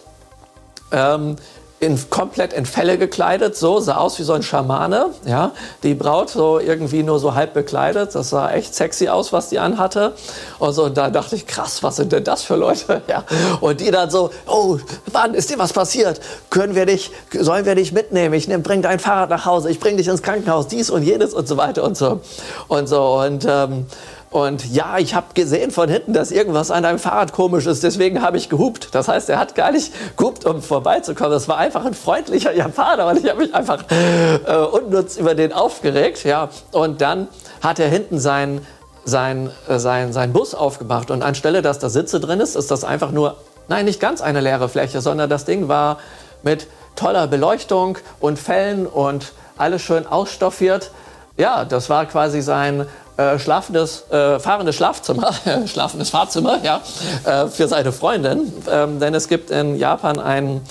Ähm, in, komplett in Felle gekleidet, so, sah aus wie so ein Schamane, ja. Die Braut so irgendwie nur so halb bekleidet, das sah echt sexy aus, was die anhatte. Und so, und da dachte ich, krass, was sind denn das für Leute, [LAUGHS] ja. Und die dann so, oh, Mann, ist dir was passiert? Können wir dich, sollen wir dich mitnehmen? Ich nehm, bring dein Fahrrad nach Hause, ich bring dich ins Krankenhaus, dies und jenes und so weiter und so. Und so, und, ähm, und ja, ich habe gesehen von hinten, dass irgendwas an deinem Fahrrad komisch ist, deswegen habe ich gehupt. Das heißt, er hat gar nicht gehupt, um vorbeizukommen. Das war einfach ein freundlicher Japaner und ich habe mich einfach äh, unnütz über den aufgeregt. Ja. Und dann hat er hinten sein, sein, äh, sein, sein Bus aufgemacht und anstelle, dass da Sitze drin ist, ist das einfach nur, nein, nicht ganz eine leere Fläche, sondern das Ding war mit toller Beleuchtung und Fällen und alles schön ausstoffiert. Ja, das war quasi sein äh, schlafendes, äh, fahrendes Schlafzimmer, [LAUGHS] schlafendes Fahrzimmer, ja, äh, für seine Freundin. Ähm, denn es gibt in Japan ein,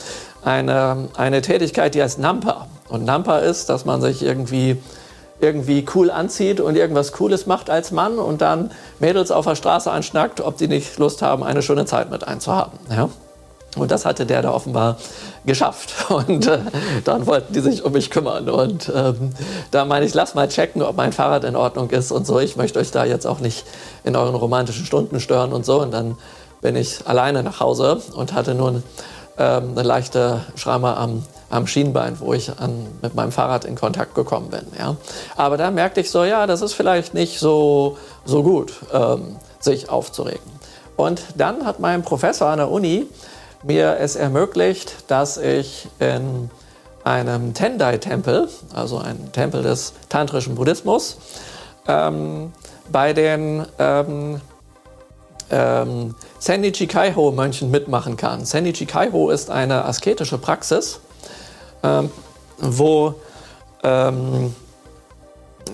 eine, eine Tätigkeit, die heißt Nampa. Und Nampa ist, dass man sich irgendwie irgendwie cool anzieht und irgendwas Cooles macht als Mann und dann Mädels auf der Straße anschnackt, ob die nicht Lust haben, eine schöne Zeit mit einzuhaben. Ja? Und das hatte der da offenbar geschafft. [LAUGHS] Und äh, dann wollten die sich um mich kümmern. Und ähm, da meine ich, lass mal checken, ob mein Fahrrad in Ordnung ist und so. Ich möchte euch da jetzt auch nicht in euren romantischen Stunden stören und so. Und dann bin ich alleine nach Hause und hatte nur ähm, eine leichte Schramme am, am Schienbein, wo ich an, mit meinem Fahrrad in Kontakt gekommen bin. Ja. Aber da merkte ich so, ja, das ist vielleicht nicht so, so gut, ähm, sich aufzuregen. Und dann hat mein Professor an der Uni mir es ermöglicht, dass ich in einem Tendai-Tempel, also ein Tempel des tantrischen Buddhismus, ähm, bei den ähm, ähm, Sennichi Kaiho-Mönchen mitmachen kann. Sennichi Kaiho ist eine asketische Praxis, ähm, wo, ähm,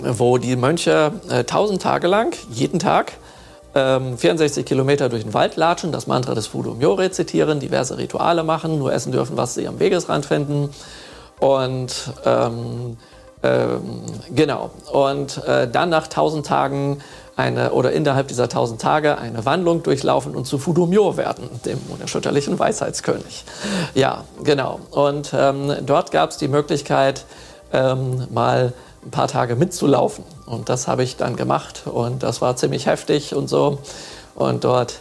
wo die Mönche äh, tausend Tage lang, jeden Tag, 64 ähm, Kilometer durch den Wald latschen, das Mantra des Fudo Myo rezitieren, diverse Rituale machen, nur essen dürfen, was sie am Wegesrand finden. Und ähm, ähm, genau. Und äh, dann nach 1000 Tagen eine oder innerhalb dieser 1000 Tage eine Wandlung durchlaufen und zu Fudo Myo werden, dem unerschütterlichen Weisheitskönig. Ja, genau. Und ähm, dort gab es die Möglichkeit, ähm, mal ein paar Tage mitzulaufen. Und das habe ich dann gemacht und das war ziemlich heftig und so. Und dort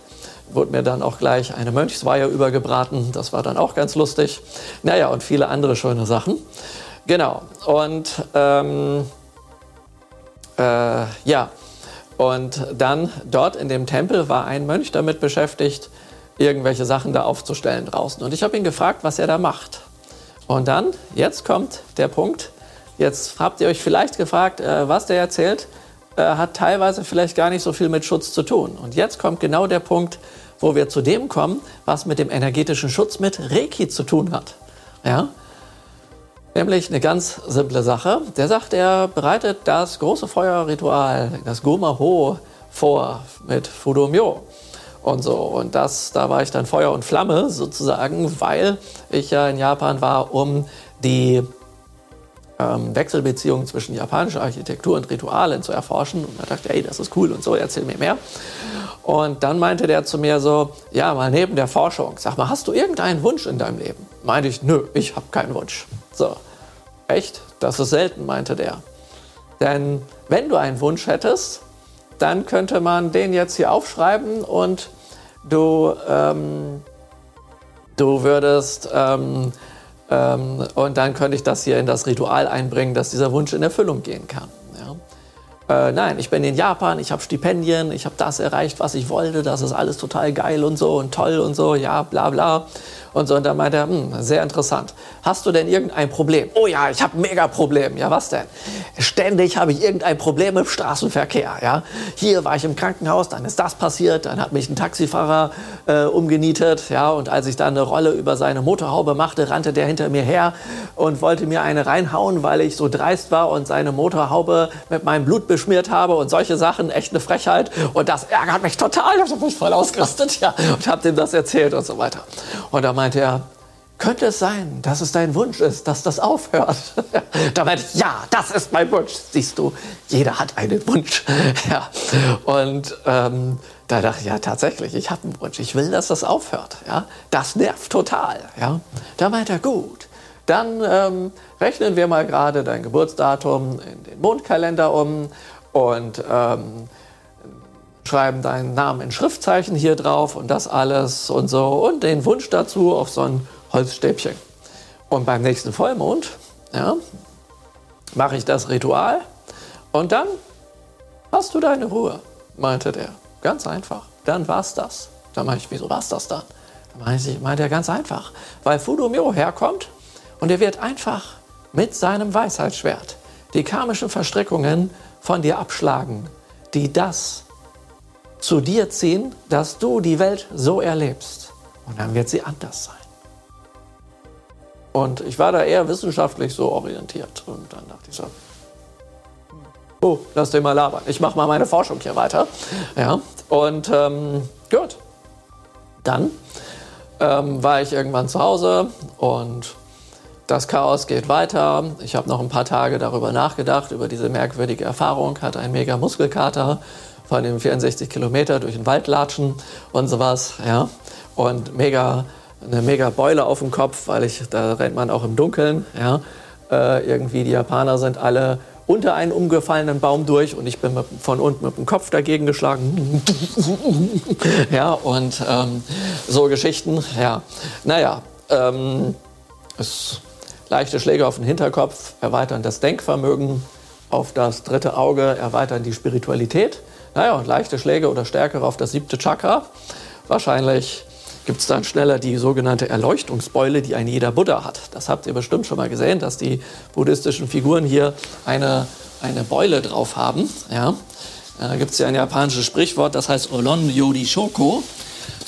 wurde mir dann auch gleich eine Mönchsweihe übergebraten. Das war dann auch ganz lustig. Naja, und viele andere schöne Sachen. Genau. Und ähm, äh, ja, und dann dort in dem Tempel war ein Mönch damit beschäftigt, irgendwelche Sachen da aufzustellen draußen. Und ich habe ihn gefragt, was er da macht. Und dann, jetzt kommt der Punkt, jetzt habt ihr euch vielleicht gefragt, äh, was der erzählt, äh, hat teilweise vielleicht gar nicht so viel mit Schutz zu tun. Und jetzt kommt genau der Punkt, wo wir zu dem kommen, was mit dem energetischen Schutz mit Reiki zu tun hat. Ja? Nämlich eine ganz simple Sache. Der sagt, er bereitet das große Feuerritual, das Goma-Ho, vor mit Fudomyo und so. Und das, da war ich dann Feuer und Flamme sozusagen, weil ich ja in Japan war, um die ähm, Wechselbeziehungen zwischen japanischer Architektur und Ritualen zu erforschen. Und da dachte ich, ey, das ist cool und so, erzähl mir mehr. Und dann meinte der zu mir so, ja, mal neben der Forschung, sag mal, hast du irgendeinen Wunsch in deinem Leben? Meinte ich, nö, ich habe keinen Wunsch. So, echt? Das ist selten, meinte der. Denn wenn du einen Wunsch hättest, dann könnte man den jetzt hier aufschreiben und du, ähm, du würdest, ähm, und dann könnte ich das hier in das Ritual einbringen, dass dieser Wunsch in Erfüllung gehen kann. Äh, nein, ich bin in Japan, ich habe Stipendien, ich habe das erreicht, was ich wollte, das ist alles total geil und so und toll und so, ja, bla bla und so. Und dann meinte er, hm, sehr interessant. Hast du denn irgendein Problem? Oh ja, ich habe ein mega Problem. Ja, was denn? Ständig habe ich irgendein Problem im Straßenverkehr. Ja, hier war ich im Krankenhaus, dann ist das passiert, dann hat mich ein Taxifahrer äh, umgenietet. Ja, und als ich dann eine Rolle über seine Motorhaube machte, rannte der hinter mir her und wollte mir eine reinhauen, weil ich so dreist war und seine Motorhaube mit meinem Blut beschmiert habe und solche Sachen. Echt eine Frechheit. Und das ärgert mich total. Da bin ich voll ausgerastet. Ja, und habe dem das erzählt und so weiter. Und da meinte er, könnte es sein, dass es dein Wunsch ist, dass das aufhört? [LAUGHS] da meinte ich, ja, das ist mein Wunsch. Siehst du, jeder hat einen Wunsch. [LAUGHS] ja. Und ähm, da dachte ich, ja, tatsächlich, ich habe einen Wunsch. Ich will, dass das aufhört. Ja. Das nervt total. Ja. Da meinte er, gut, dann ähm, rechnen wir mal gerade dein Geburtsdatum in den Mondkalender um und ähm, schreiben deinen Namen in Schriftzeichen hier drauf und das alles und so und den Wunsch dazu auf so ein Holzstäbchen. Und beim nächsten Vollmond ja, mache ich das Ritual und dann hast du deine Ruhe, meinte der. Ganz einfach. Dann war's das. Dann meinte ich, wieso war's das dann? Dann meinte er ganz einfach, weil Fudomyo herkommt und er wird einfach mit seinem Weisheitsschwert die karmischen Verstrickungen von dir abschlagen, die das zu dir ziehen, dass du die Welt so erlebst. Und dann wird sie anders sein. Und ich war da eher wissenschaftlich so orientiert. Und dann dachte ich so, oh, lass den mal labern. Ich mache mal meine Forschung hier weiter. Ja, und ähm, gut. Dann ähm, war ich irgendwann zu Hause und das Chaos geht weiter. Ich habe noch ein paar Tage darüber nachgedacht, über diese merkwürdige Erfahrung, hatte einen mega Muskelkater vor allem 64 Kilometer durch den Wald latschen und sowas, ja. Und mega, eine mega Beule auf dem Kopf, weil ich, da rennt man auch im Dunkeln, ja. Äh, irgendwie die Japaner sind alle unter einen umgefallenen Baum durch und ich bin mit, von unten mit dem Kopf dagegen geschlagen. [LAUGHS] ja, und ähm, so Geschichten, ja. Naja, ähm, es, leichte Schläge auf den Hinterkopf erweitern das Denkvermögen, auf das dritte Auge erweitern die Spiritualität. Naja, und leichte Schläge oder stärkere auf das siebte Chakra. Wahrscheinlich gibt es dann schneller die sogenannte Erleuchtungsbeule, die ein jeder Buddha hat. Das habt ihr bestimmt schon mal gesehen, dass die buddhistischen Figuren hier eine, eine Beule drauf haben. Ja. Da gibt es ja ein japanisches Sprichwort, das heißt Olon Yodi Shoko.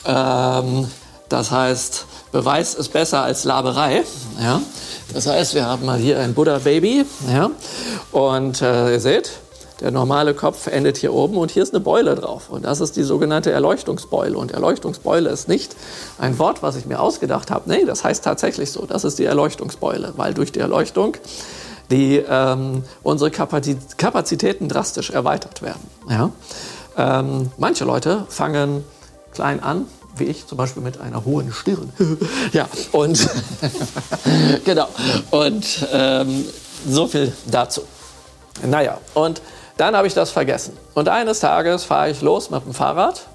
Ähm, das heißt, Beweis ist besser als Laberei. Ja. Das heißt, wir haben mal hier ein Buddha-Baby. Ja. Und äh, ihr seht, der normale Kopf endet hier oben und hier ist eine Beule drauf. Und das ist die sogenannte Erleuchtungsbeule. Und Erleuchtungsbeule ist nicht ein Wort, was ich mir ausgedacht habe. Nee, das heißt tatsächlich so. Das ist die Erleuchtungsbeule, weil durch die Erleuchtung die, ähm, unsere Kapazitäten drastisch erweitert werden. Ja? Ähm, manche Leute fangen klein an, wie ich zum Beispiel mit einer hohen Stirn. [LAUGHS] ja, und [LAUGHS] genau. Und ähm, so viel dazu. Naja, und dann habe ich das vergessen. Und eines Tages fahre ich los mit dem Fahrrad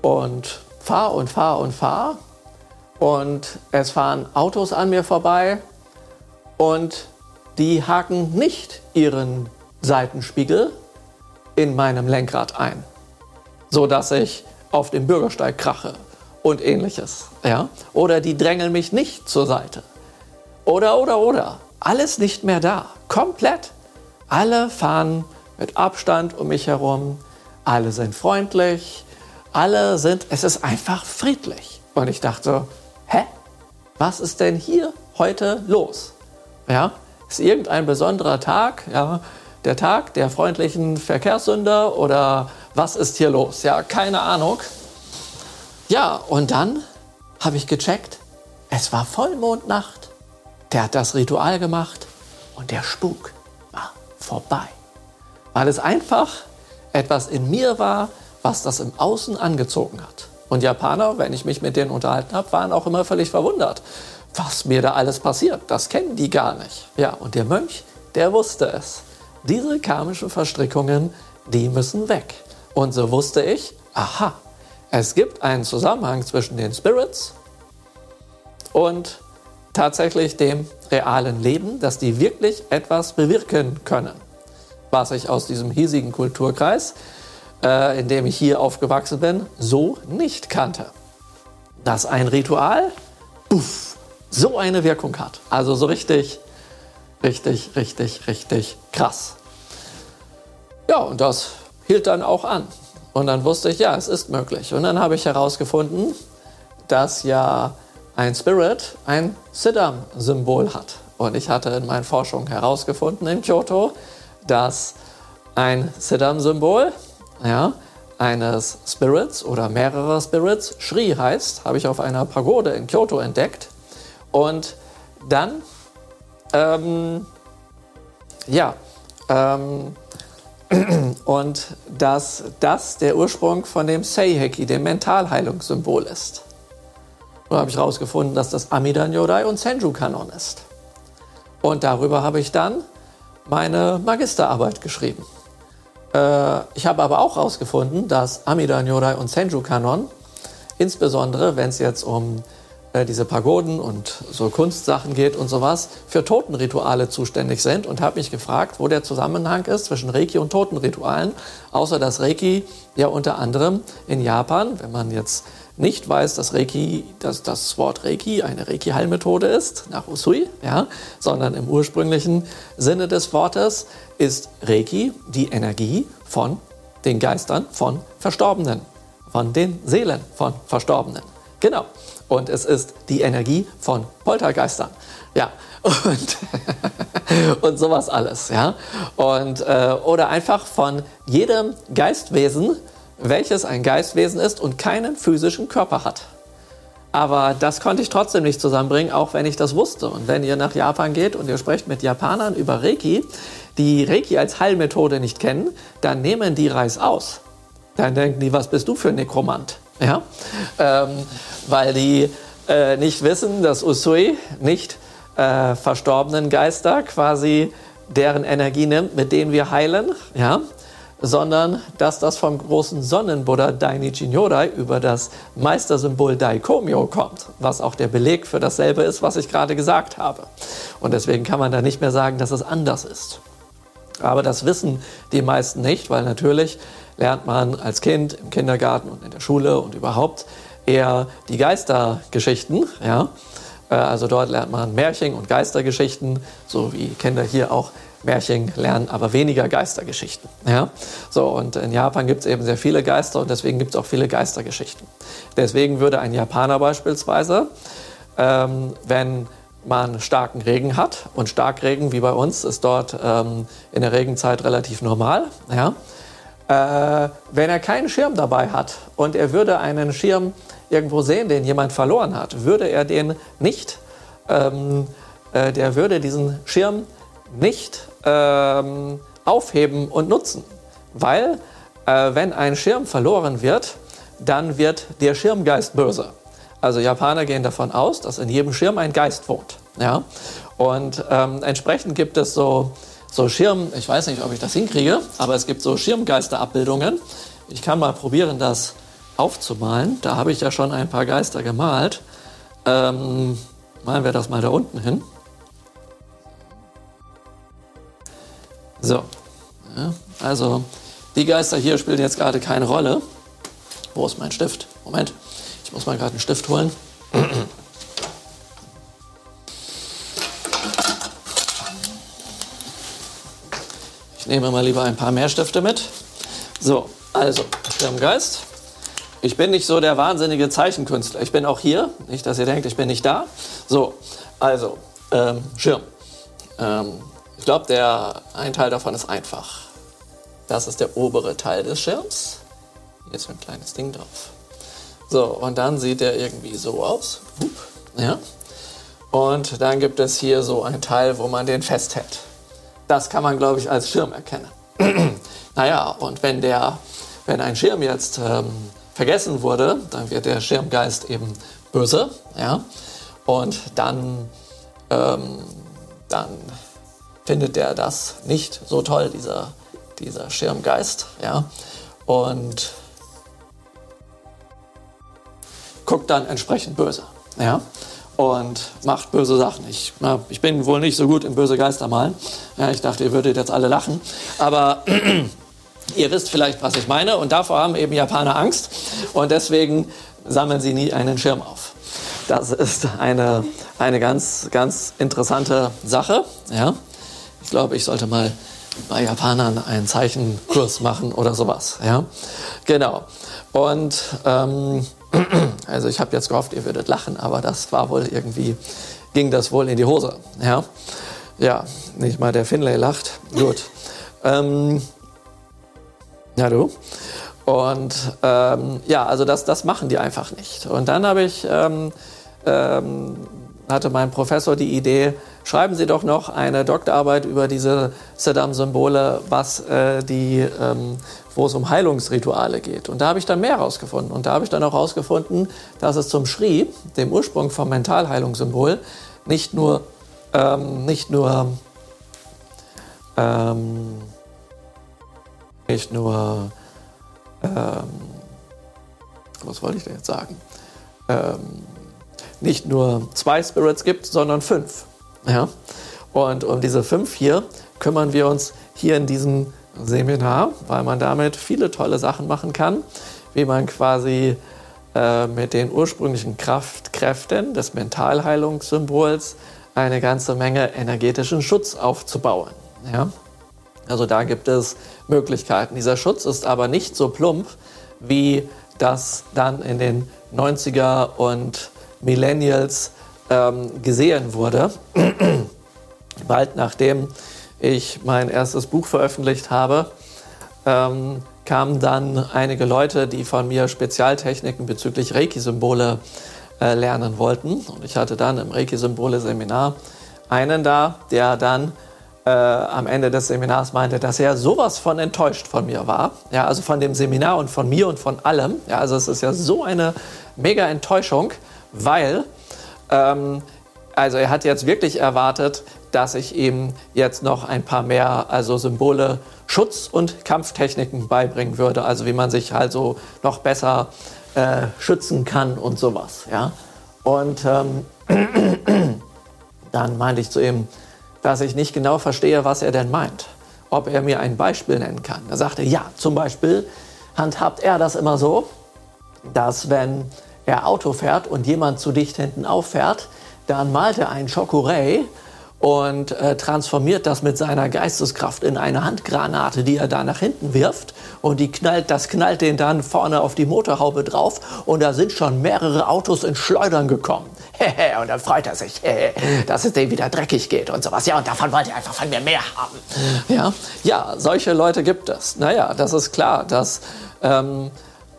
und fahre und fahre und fahre. Und es fahren Autos an mir vorbei und die haken nicht ihren Seitenspiegel in meinem Lenkrad ein, so dass ich auf dem Bürgersteig krache und ähnliches. Ja? Oder die drängeln mich nicht zur Seite. Oder, oder, oder. Alles nicht mehr da. Komplett. Alle fahren mit Abstand um mich herum. Alle sind freundlich. Alle sind, es ist einfach friedlich. Und ich dachte, hä? Was ist denn hier heute los? Ja, ist irgendein besonderer Tag? Ja, der Tag der freundlichen Verkehrssünder oder was ist hier los? Ja, keine Ahnung. Ja, und dann habe ich gecheckt, es war Vollmondnacht. Der hat das Ritual gemacht und der Spuk war vorbei. Weil es einfach etwas in mir war, was das im Außen angezogen hat. Und Japaner, wenn ich mich mit denen unterhalten habe, waren auch immer völlig verwundert, was mir da alles passiert. Das kennen die gar nicht. Ja, und der Mönch, der wusste es. Diese karmischen Verstrickungen, die müssen weg. Und so wusste ich, aha, es gibt einen Zusammenhang zwischen den Spirits und tatsächlich dem realen Leben, dass die wirklich etwas bewirken können. Was ich aus diesem hiesigen Kulturkreis, äh, in dem ich hier aufgewachsen bin, so nicht kannte. Dass ein Ritual, puff, so eine Wirkung hat. Also so richtig, richtig, richtig, richtig krass. Ja, und das hielt dann auch an. Und dann wusste ich, ja, es ist möglich. Und dann habe ich herausgefunden, dass ja ein Spirit ein Siddham-Symbol hat. Und ich hatte in meinen Forschungen herausgefunden in Kyoto, dass ein Siddham-Symbol ja, eines Spirits oder mehrerer Spirits, Shri heißt, habe ich auf einer Pagode in Kyoto entdeckt. Und dann, ähm, ja, ähm, und dass das der Ursprung von dem Seiheki, dem Mentalheilungssymbol ist. Da habe ich herausgefunden, dass das Amida Nyodai und Senju Kanon ist. Und darüber habe ich dann meine Magisterarbeit geschrieben. Äh, ich habe aber auch herausgefunden, dass Amida Nyodai und Senju Kanon, insbesondere wenn es jetzt um diese Pagoden und so Kunstsachen geht und sowas, für Totenrituale zuständig sind und habe mich gefragt, wo der Zusammenhang ist zwischen Reiki und Totenritualen, außer dass Reiki ja unter anderem in Japan, wenn man jetzt nicht weiß, dass Reiki, dass das Wort Reiki eine Reiki-Heilmethode ist, nach Usui, ja, sondern im ursprünglichen Sinne des Wortes ist Reiki die Energie von den Geistern von Verstorbenen, von den Seelen von Verstorbenen. Genau. Und es ist die Energie von Poltergeistern. Ja, und, [LAUGHS] und sowas alles. Ja? Und, äh, oder einfach von jedem Geistwesen, welches ein Geistwesen ist und keinen physischen Körper hat. Aber das konnte ich trotzdem nicht zusammenbringen, auch wenn ich das wusste. Und wenn ihr nach Japan geht und ihr sprecht mit Japanern über Reiki, die Reiki als Heilmethode nicht kennen, dann nehmen die Reis aus. Dann denken die, was bist du für ein Nekromant? Ja? Ähm, weil die äh, nicht wissen, dass Usui nicht äh, verstorbenen Geister quasi deren Energie nimmt, mit denen wir heilen, ja? sondern dass das vom großen Sonnenbuddha Dainichi Nyodai über das Meistersymbol Daikomyo kommt, was auch der Beleg für dasselbe ist, was ich gerade gesagt habe. Und deswegen kann man da nicht mehr sagen, dass es anders ist. Aber das wissen die meisten nicht, weil natürlich lernt man als Kind im Kindergarten und in der Schule und überhaupt eher die Geistergeschichten. Ja? Äh, also dort lernt man Märchen und Geistergeschichten, so wie Kinder hier auch Märchen lernen, aber weniger Geistergeschichten. Ja? So, und in Japan gibt es eben sehr viele Geister und deswegen gibt es auch viele Geistergeschichten. Deswegen würde ein Japaner beispielsweise, ähm, wenn man starken Regen hat und Starkregen wie bei uns ist dort ähm, in der Regenzeit relativ normal, ja? Äh, wenn er keinen Schirm dabei hat und er würde einen Schirm irgendwo sehen, den jemand verloren hat, würde er den nicht, ähm, äh, der würde diesen Schirm nicht ähm, aufheben und nutzen. Weil, äh, wenn ein Schirm verloren wird, dann wird der Schirmgeist böse. Also Japaner gehen davon aus, dass in jedem Schirm ein Geist wohnt. Ja? Und ähm, entsprechend gibt es so so Schirm, ich weiß nicht, ob ich das hinkriege, aber es gibt so Schirmgeisterabbildungen. Ich kann mal probieren, das aufzumalen. Da habe ich ja schon ein paar Geister gemalt. Ähm, malen wir das mal da unten hin. So, ja, also die Geister hier spielen jetzt gerade keine Rolle. Wo ist mein Stift? Moment, ich muss mal gerade einen Stift holen. Ich nehme mal lieber ein paar mehr Stifte mit. So, also, Schirmgeist. Ich bin nicht so der wahnsinnige Zeichenkünstler. Ich bin auch hier. Nicht, dass ihr denkt, ich bin nicht da. So, also, ähm, Schirm. Ähm, ich glaube, der ein Teil davon ist einfach. Das ist der obere Teil des Schirms. Hier ist ein kleines Ding drauf. So, und dann sieht der irgendwie so aus. Ja. Und dann gibt es hier so ein Teil, wo man den festhält. Das kann man, glaube ich, als Schirm erkennen. [CLEARS THROAT] naja, und wenn, der, wenn ein Schirm jetzt ähm, vergessen wurde, dann wird der Schirmgeist eben böse. Ja? Und dann, ähm, dann findet er das nicht so toll, dieser, dieser Schirmgeist. Ja? Und guckt dann entsprechend böse. Ja? Und macht böse Sachen. Ich, na, ich bin wohl nicht so gut in böse Geister malen. Ja, ich dachte, ihr würdet jetzt alle lachen. Aber [CLEARS THROAT] ihr wisst vielleicht, was ich meine. Und davor haben eben Japaner Angst. Und deswegen sammeln sie nie einen Schirm auf. Das ist eine, eine ganz, ganz interessante Sache. Ja? Ich glaube, ich sollte mal bei Japanern einen Zeichenkurs machen oder sowas. Ja? Genau. Und ähm, [CLEARS THROAT] also ich habe jetzt gehofft, ihr würdet lachen, aber das war wohl irgendwie, ging das wohl in die Hose. Ja, ja nicht mal der Finlay lacht. Gut. Ähm, ja, du. Und ähm, ja, also das, das machen die einfach nicht. Und dann habe ich, ähm, ähm, hatte mein Professor die Idee, schreiben Sie doch noch eine Doktorarbeit über diese Saddam-Symbole, was äh, die ähm, wo es um Heilungsrituale geht. Und da habe ich dann mehr herausgefunden. Und da habe ich dann auch herausgefunden, dass es zum Schri, dem Ursprung vom Mentalheilungssymbol, nicht nur, ähm, nicht nur, ähm, nicht nur, ähm, was wollte ich denn jetzt sagen? Nicht nur zwei Spirits gibt, sondern fünf. Ja? Und um diese fünf hier kümmern wir uns hier in diesem Seminar, weil man damit viele tolle Sachen machen kann, wie man quasi äh, mit den ursprünglichen Kraft, Kräften des Mentalheilungssymbols eine ganze Menge energetischen Schutz aufzubauen. Ja? Also da gibt es Möglichkeiten. Dieser Schutz ist aber nicht so plump, wie das dann in den 90er und Millennials ähm, gesehen wurde. [CLEARS THROAT] Bald nachdem ich mein erstes Buch veröffentlicht habe, ähm, kamen dann einige Leute, die von mir Spezialtechniken bezüglich Reiki-Symbole äh, lernen wollten. Und ich hatte dann im Reiki-Symbole-Seminar einen da, der dann äh, am Ende des Seminars meinte, dass er sowas von enttäuscht von mir war. Ja, also von dem Seminar und von mir und von allem. Ja, also es ist ja so eine mega Enttäuschung, weil ähm, also er hat jetzt wirklich erwartet, dass ich ihm jetzt noch ein paar mehr also Symbole, Schutz- und Kampftechniken beibringen würde. Also wie man sich also noch besser äh, schützen kann und sowas. Ja? Und ähm, [CLEARS THROAT] dann meinte ich zu ihm, dass ich nicht genau verstehe, was er denn meint. Ob er mir ein Beispiel nennen kann. Er sagte, ja, zum Beispiel handhabt er das immer so, dass wenn er Auto fährt und jemand zu dicht hinten auffährt, dann malt er einen Chocoré und äh, transformiert das mit seiner Geisteskraft in eine Handgranate, die er da nach hinten wirft. Und die knallt, das knallt den dann vorne auf die Motorhaube drauf. Und da sind schon mehrere Autos in Schleudern gekommen. [LAUGHS] und dann freut er sich, dass es dem wieder dreckig geht und sowas. Ja, und davon wollte er einfach von mir mehr haben. Ja, ja solche Leute gibt es. Naja, das ist klar, dass ähm,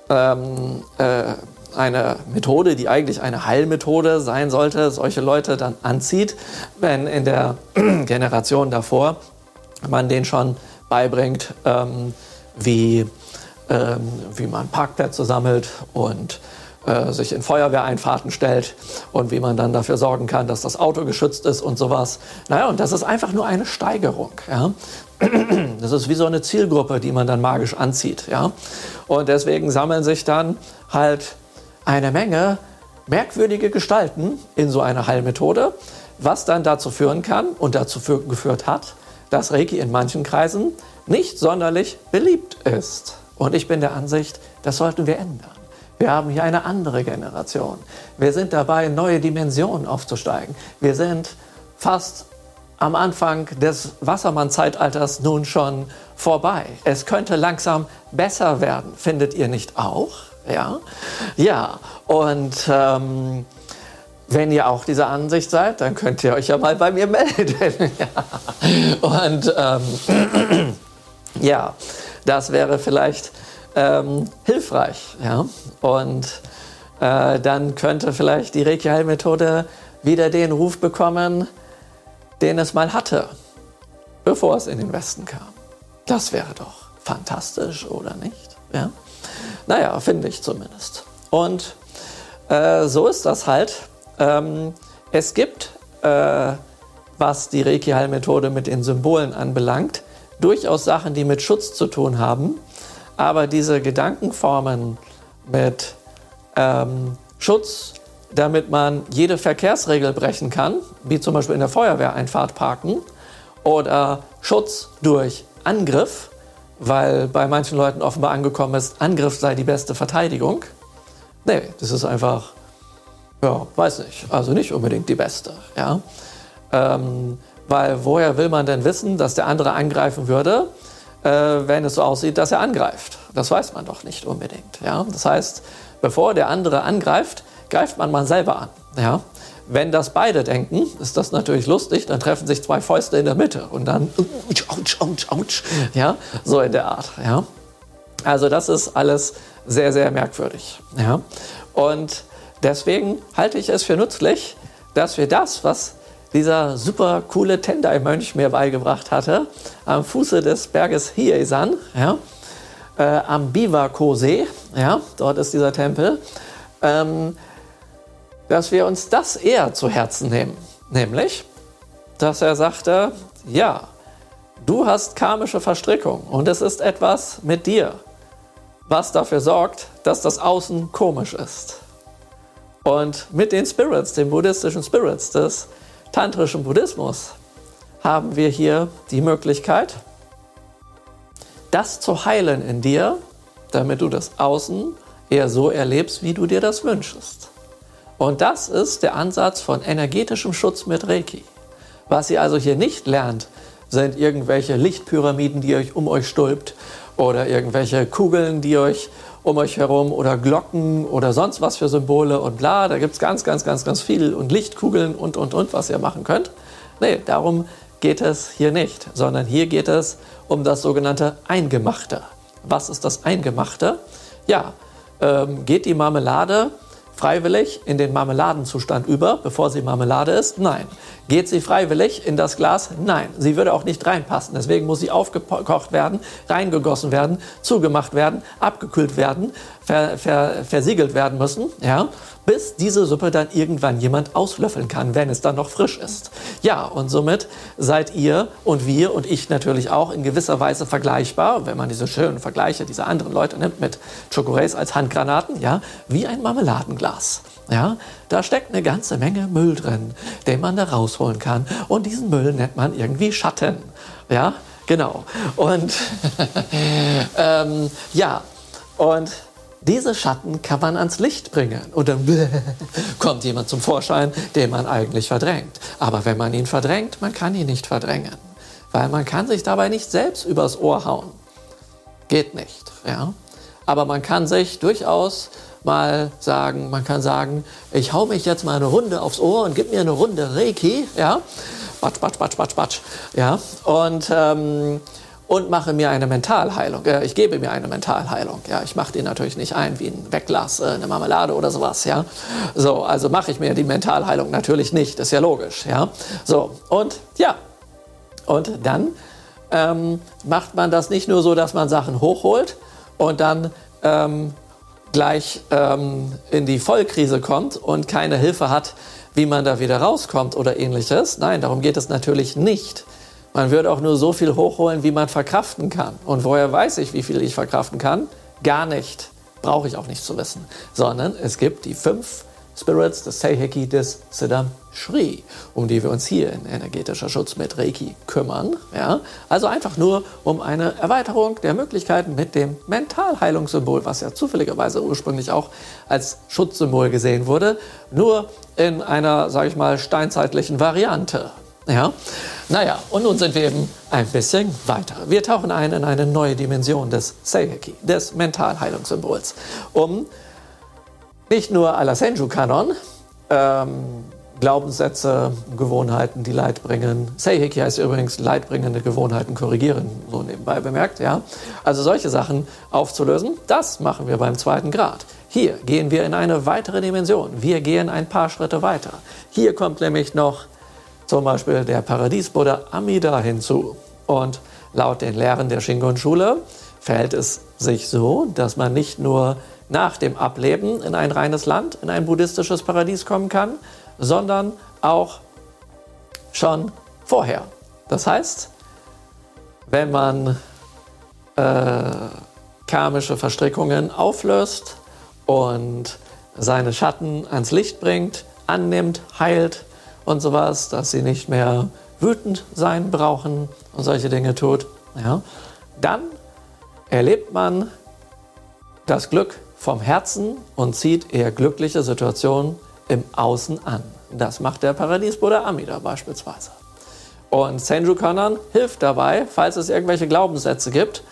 ähm, äh, eine Methode, die eigentlich eine Heilmethode sein sollte, solche Leute dann anzieht, wenn in der [CLEARS THROAT] Generation davor man denen schon beibringt, ähm, wie, ähm, wie man Parkplätze sammelt und äh, sich in Feuerwehreinfahrten stellt und wie man dann dafür sorgen kann, dass das Auto geschützt ist und sowas. Naja, und das ist einfach nur eine Steigerung. Ja? [CLEARS THROAT] Das ist wie so eine Zielgruppe, die man dann magisch anzieht. Ja? Und deswegen sammeln sich dann halt eine Menge merkwürdige Gestalten in so einer Heilmethode, was dann dazu führen kann und dazu geführt hat, dass Reiki in manchen Kreisen nicht sonderlich beliebt ist. Und ich bin der Ansicht, das sollten wir ändern. Wir haben hier eine andere Generation. Wir sind dabei, neue Dimensionen aufzusteigen. Wir sind fast am Anfang des Wassermann-Zeitalters nun schon vorbei. Es könnte langsam besser werden, findet ihr nicht auch? Ja, ja. Und ähm, wenn ihr auch dieser Ansicht seid, dann könnt ihr euch ja mal bei mir melden. [LAUGHS] Und ähm, [CLEARS THROAT] ja, das wäre vielleicht ähm, hilfreich. Ja? Und äh, dann könnte vielleicht die Reiki-Heilmethode wieder den Ruf bekommen, den es mal hatte, bevor es in den Westen kam. Das wäre doch fantastisch, oder nicht? Ja? Naja, finde ich zumindest. Und äh, so ist das halt. Ähm, es gibt, äh, was die Reiki-Heilmethode mit den Symbolen anbelangt, durchaus Sachen, die mit Schutz zu tun haben. Aber diese Gedankenformen mit ähm, Schutz, damit man jede Verkehrsregel brechen kann, wie zum Beispiel in der Feuerwehreinfahrt parken, oder Schutz durch Angriff, weil bei manchen Leuten offenbar angekommen ist, Angriff sei die beste Verteidigung. Nee, das ist einfach, ja, weiß nicht, also nicht unbedingt die beste. Ja? Ähm, weil woher will man denn wissen, dass der andere angreifen würde, äh, wenn es so aussieht, dass er angreift? Das weiß man doch nicht unbedingt. Ja? Das heißt, bevor der andere angreift, greift man mal selber an. Ja? Wenn das beide denken, ist das natürlich lustig, dann treffen sich zwei Fäuste in der Mitte und dann ouch, ouch, ouch, ja, so in der Art. Ja? Also das ist alles sehr, sehr merkwürdig. Ja? Und deswegen halte ich es für nützlich, dass wir das, was dieser super coole Tendai-Mönch mir beigebracht hatte, am Fuße des Berges Hiesan, ja, äh, am Biwako-See, ja, dort ist dieser Tempel, ähm, dass wir uns das eher zu Herzen nehmen. Nämlich, dass er sagte, ja, du hast karmische Verstrickung und es ist etwas mit dir, was dafür sorgt, dass das Außen komisch ist. Und mit den Spirits, den buddhistischen Spirits des tantrischen Buddhismus haben wir hier die Möglichkeit, das zu heilen in dir, damit du das Außen eher so erlebst, wie du dir das wünschst. Und das ist der Ansatz von energetischem Schutz mit Reiki. Was ihr also hier nicht lernt, sind irgendwelche Lichtpyramiden, die euch um euch stülpt oder irgendwelche Kugeln, die euch um euch herum oder Glocken oder sonst was für Symbole und bla. Da gibt es ganz, ganz, ganz, ganz viel und Lichtkugeln und, und, und, was ihr machen könnt. Nee, darum geht es hier nicht, sondern hier geht es um das sogenannte Eingemachte. Was ist das Eingemachte? Ja, ähm, geht die Marmelade freiwillig in den Marmeladenzustand über, bevor sie Marmelade ist? Nein. Geht sie freiwillig in das Glas? Nein. Sie würde auch nicht reinpassen. Deswegen muss sie aufgekocht werden, reingegossen werden, zugemacht werden, abgekühlt werden, ver, ver, versiegelt werden müssen. Ja? Bis diese Suppe dann irgendwann jemand auslöffeln kann, wenn es dann noch frisch ist. Ja, und somit seid ihr und wir und ich natürlich auch in gewisser Weise vergleichbar, wenn man diese schönen Vergleiche dieser anderen Leute nimmt mit Chocorays als Handgranaten, ja, wie ein Marmeladenglas. Ja, da steckt eine ganze Menge Müll drin, den man da rausholen kann. Und diesen Müll nennt man irgendwie Schatten. Ja, genau. Und [LAUGHS] ähm, ja, und diese Schatten kann man ans Licht bringen und [LAUGHS] dann kommt jemand zum Vorschein, den man eigentlich verdrängt. Aber wenn man ihn verdrängt, man kann ihn nicht verdrängen, weil man kann sich dabei nicht selbst übers Ohr hauen. Geht nicht, ja. Aber man kann sich durchaus mal sagen, man kann sagen, ich hau mich jetzt mal eine Runde aufs Ohr und gib mir eine Runde Reiki, ja. Batsch, batsch, batsch, batsch, batsch, ja. Und ähm, und mache mir eine Mentalheilung. Äh, ich gebe mir eine Mentalheilung. Ja, ich mache die natürlich nicht ein wie ein Wegglas, äh, eine Marmelade oder sowas. Ja, so also mache ich mir die Mentalheilung natürlich nicht. Das ist ja logisch. Ja, so und ja und dann ähm, macht man das nicht nur so, dass man Sachen hochholt und dann ähm, gleich ähm, in die Vollkrise kommt und keine Hilfe hat, wie man da wieder rauskommt oder ähnliches. Nein, darum geht es natürlich nicht. Man wird auch nur so viel hochholen, wie man verkraften kann. Und woher weiß ich, wie viel ich verkraften kann? Gar nicht. Brauche ich auch nicht zu wissen. Sondern es gibt die fünf Spirits des Seiheki des Siddham Shri, um die wir uns hier in energetischer Schutz mit Reiki kümmern. Ja? Also einfach nur um eine Erweiterung der Möglichkeiten mit dem Mentalheilungssymbol, was ja zufälligerweise ursprünglich auch als Schutzsymbol gesehen wurde, nur in einer, sage ich mal, steinzeitlichen Variante. Ja? Naja, und nun sind wir eben ein bisschen weiter. Wir tauchen ein in eine neue Dimension des Seiheki, des Mentalheilungssymbols, um nicht nur à la Senju-Kanon, ähm, Glaubenssätze, Gewohnheiten, die Leid bringen. Seiheki heißt übrigens leidbringende Gewohnheiten korrigieren, so nebenbei bemerkt, ja. Also solche Sachen aufzulösen, das machen wir beim zweiten Grad. Hier gehen wir in eine weitere Dimension. Wir gehen ein paar Schritte weiter. Hier kommt nämlich noch zum Beispiel der Paradiesbuddha Amida hinzu. Und laut den Lehren der Shingon-Schule verhält es sich so, dass man nicht nur nach dem Ableben in ein reines Land, in ein buddhistisches Paradies kommen kann, sondern auch schon vorher. Das heißt, wenn man äh, karmische Verstrickungen auflöst und seine Schatten ans Licht bringt, annimmt, heilt und sowas, dass sie nicht mehr wütend sein brauchen und solche Dinge tut, ja, dann erlebt man das Glück vom Herzen und zieht eher glückliche Situationen im Außen an. Das macht der Paradiesbruder Amida beispielsweise. Und Senju Kanan hilft dabei, falls es irgendwelche Glaubenssätze gibt,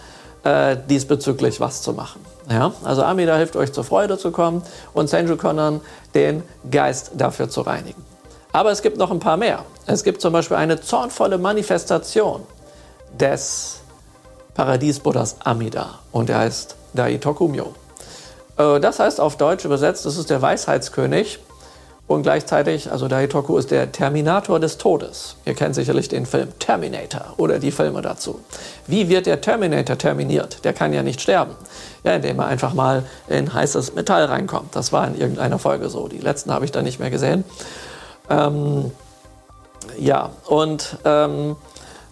äh, diesbezüglich was zu machen. Ja? Also Amida hilft euch zur Freude zu kommen und Senju Kanan den Geist dafür zu reinigen. Aber es gibt noch ein paar mehr. Es gibt zum Beispiel eine zornvolle Manifestation des Paradiesbuddhas Amida und er heißt Daitoku Myo. Äh, das heißt auf Deutsch übersetzt, das ist der Weisheitskönig und gleichzeitig, also Daitoku ist der Terminator des Todes. Ihr kennt sicherlich den Film Terminator oder die Filme dazu. Wie wird der Terminator terminiert? Der kann ja nicht sterben. Ja, indem er einfach mal in heißes Metall reinkommt. Das war in irgendeiner Folge so. Die letzten habe ich da nicht mehr gesehen. Ähm, ja, und ähm,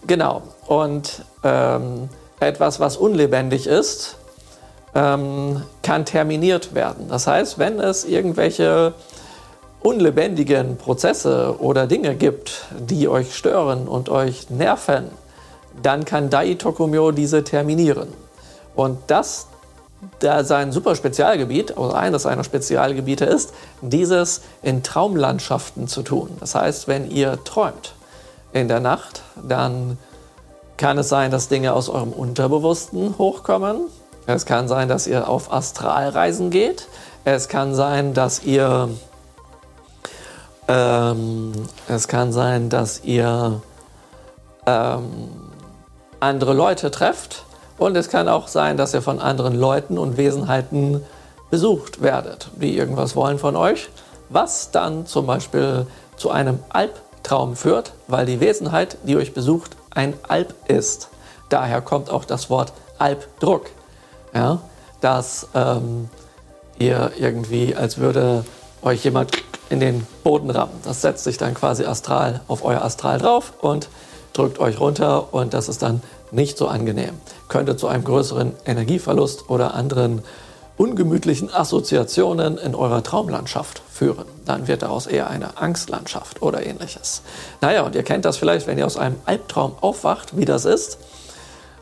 genau. Und ähm, etwas, was unlebendig ist, ähm, kann terminiert werden. Das heißt, wenn es irgendwelche unlebendigen Prozesse oder Dinge gibt, die euch stören und euch nerven, dann kann Dai Tokumyo diese terminieren. Und das da sein super Spezialgebiet, oder eines seiner Spezialgebiete ist, dieses in Traumlandschaften zu tun. Das heißt, wenn ihr träumt in der Nacht, dann kann es sein, dass Dinge aus eurem Unterbewussten hochkommen. Es kann sein, dass ihr auf Astralreisen geht. Es kann sein, dass ihr ähm, es kann sein, dass ihr ähm, andere Leute trefft und es kann auch sein, dass ihr von anderen Leuten und Wesenheiten besucht werdet, die irgendwas wollen von euch, was dann zum Beispiel zu einem Albtraum führt, weil die Wesenheit, die euch besucht, ein Alb ist. Daher kommt auch das Wort Albdruck. Ja, dass ähm, ihr irgendwie, als würde euch jemand in den Boden rammen. Das setzt sich dann quasi astral auf euer Astral drauf und drückt euch runter und das ist dann nicht so angenehm. Könnte zu einem größeren Energieverlust oder anderen ungemütlichen Assoziationen in eurer Traumlandschaft führen. Dann wird daraus eher eine Angstlandschaft oder ähnliches. Naja, und ihr kennt das vielleicht, wenn ihr aus einem Albtraum aufwacht, wie das ist,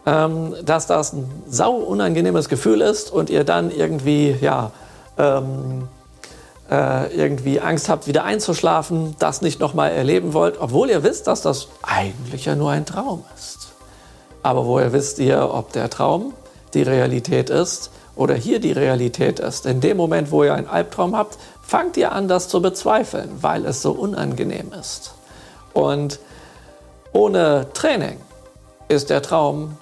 ähm, dass das ein sau unangenehmes Gefühl ist und ihr dann irgendwie, ja, ähm, äh, irgendwie Angst habt, wieder einzuschlafen, das nicht nochmal erleben wollt, obwohl ihr wisst, dass das eigentlich ja nur ein Traum ist. Aber woher wisst ihr, ob der Traum die Realität ist oder hier die Realität ist? In dem Moment, wo ihr einen Albtraum habt, fangt ihr an, das zu bezweifeln, weil es so unangenehm ist. Und ohne Training ist der Traum,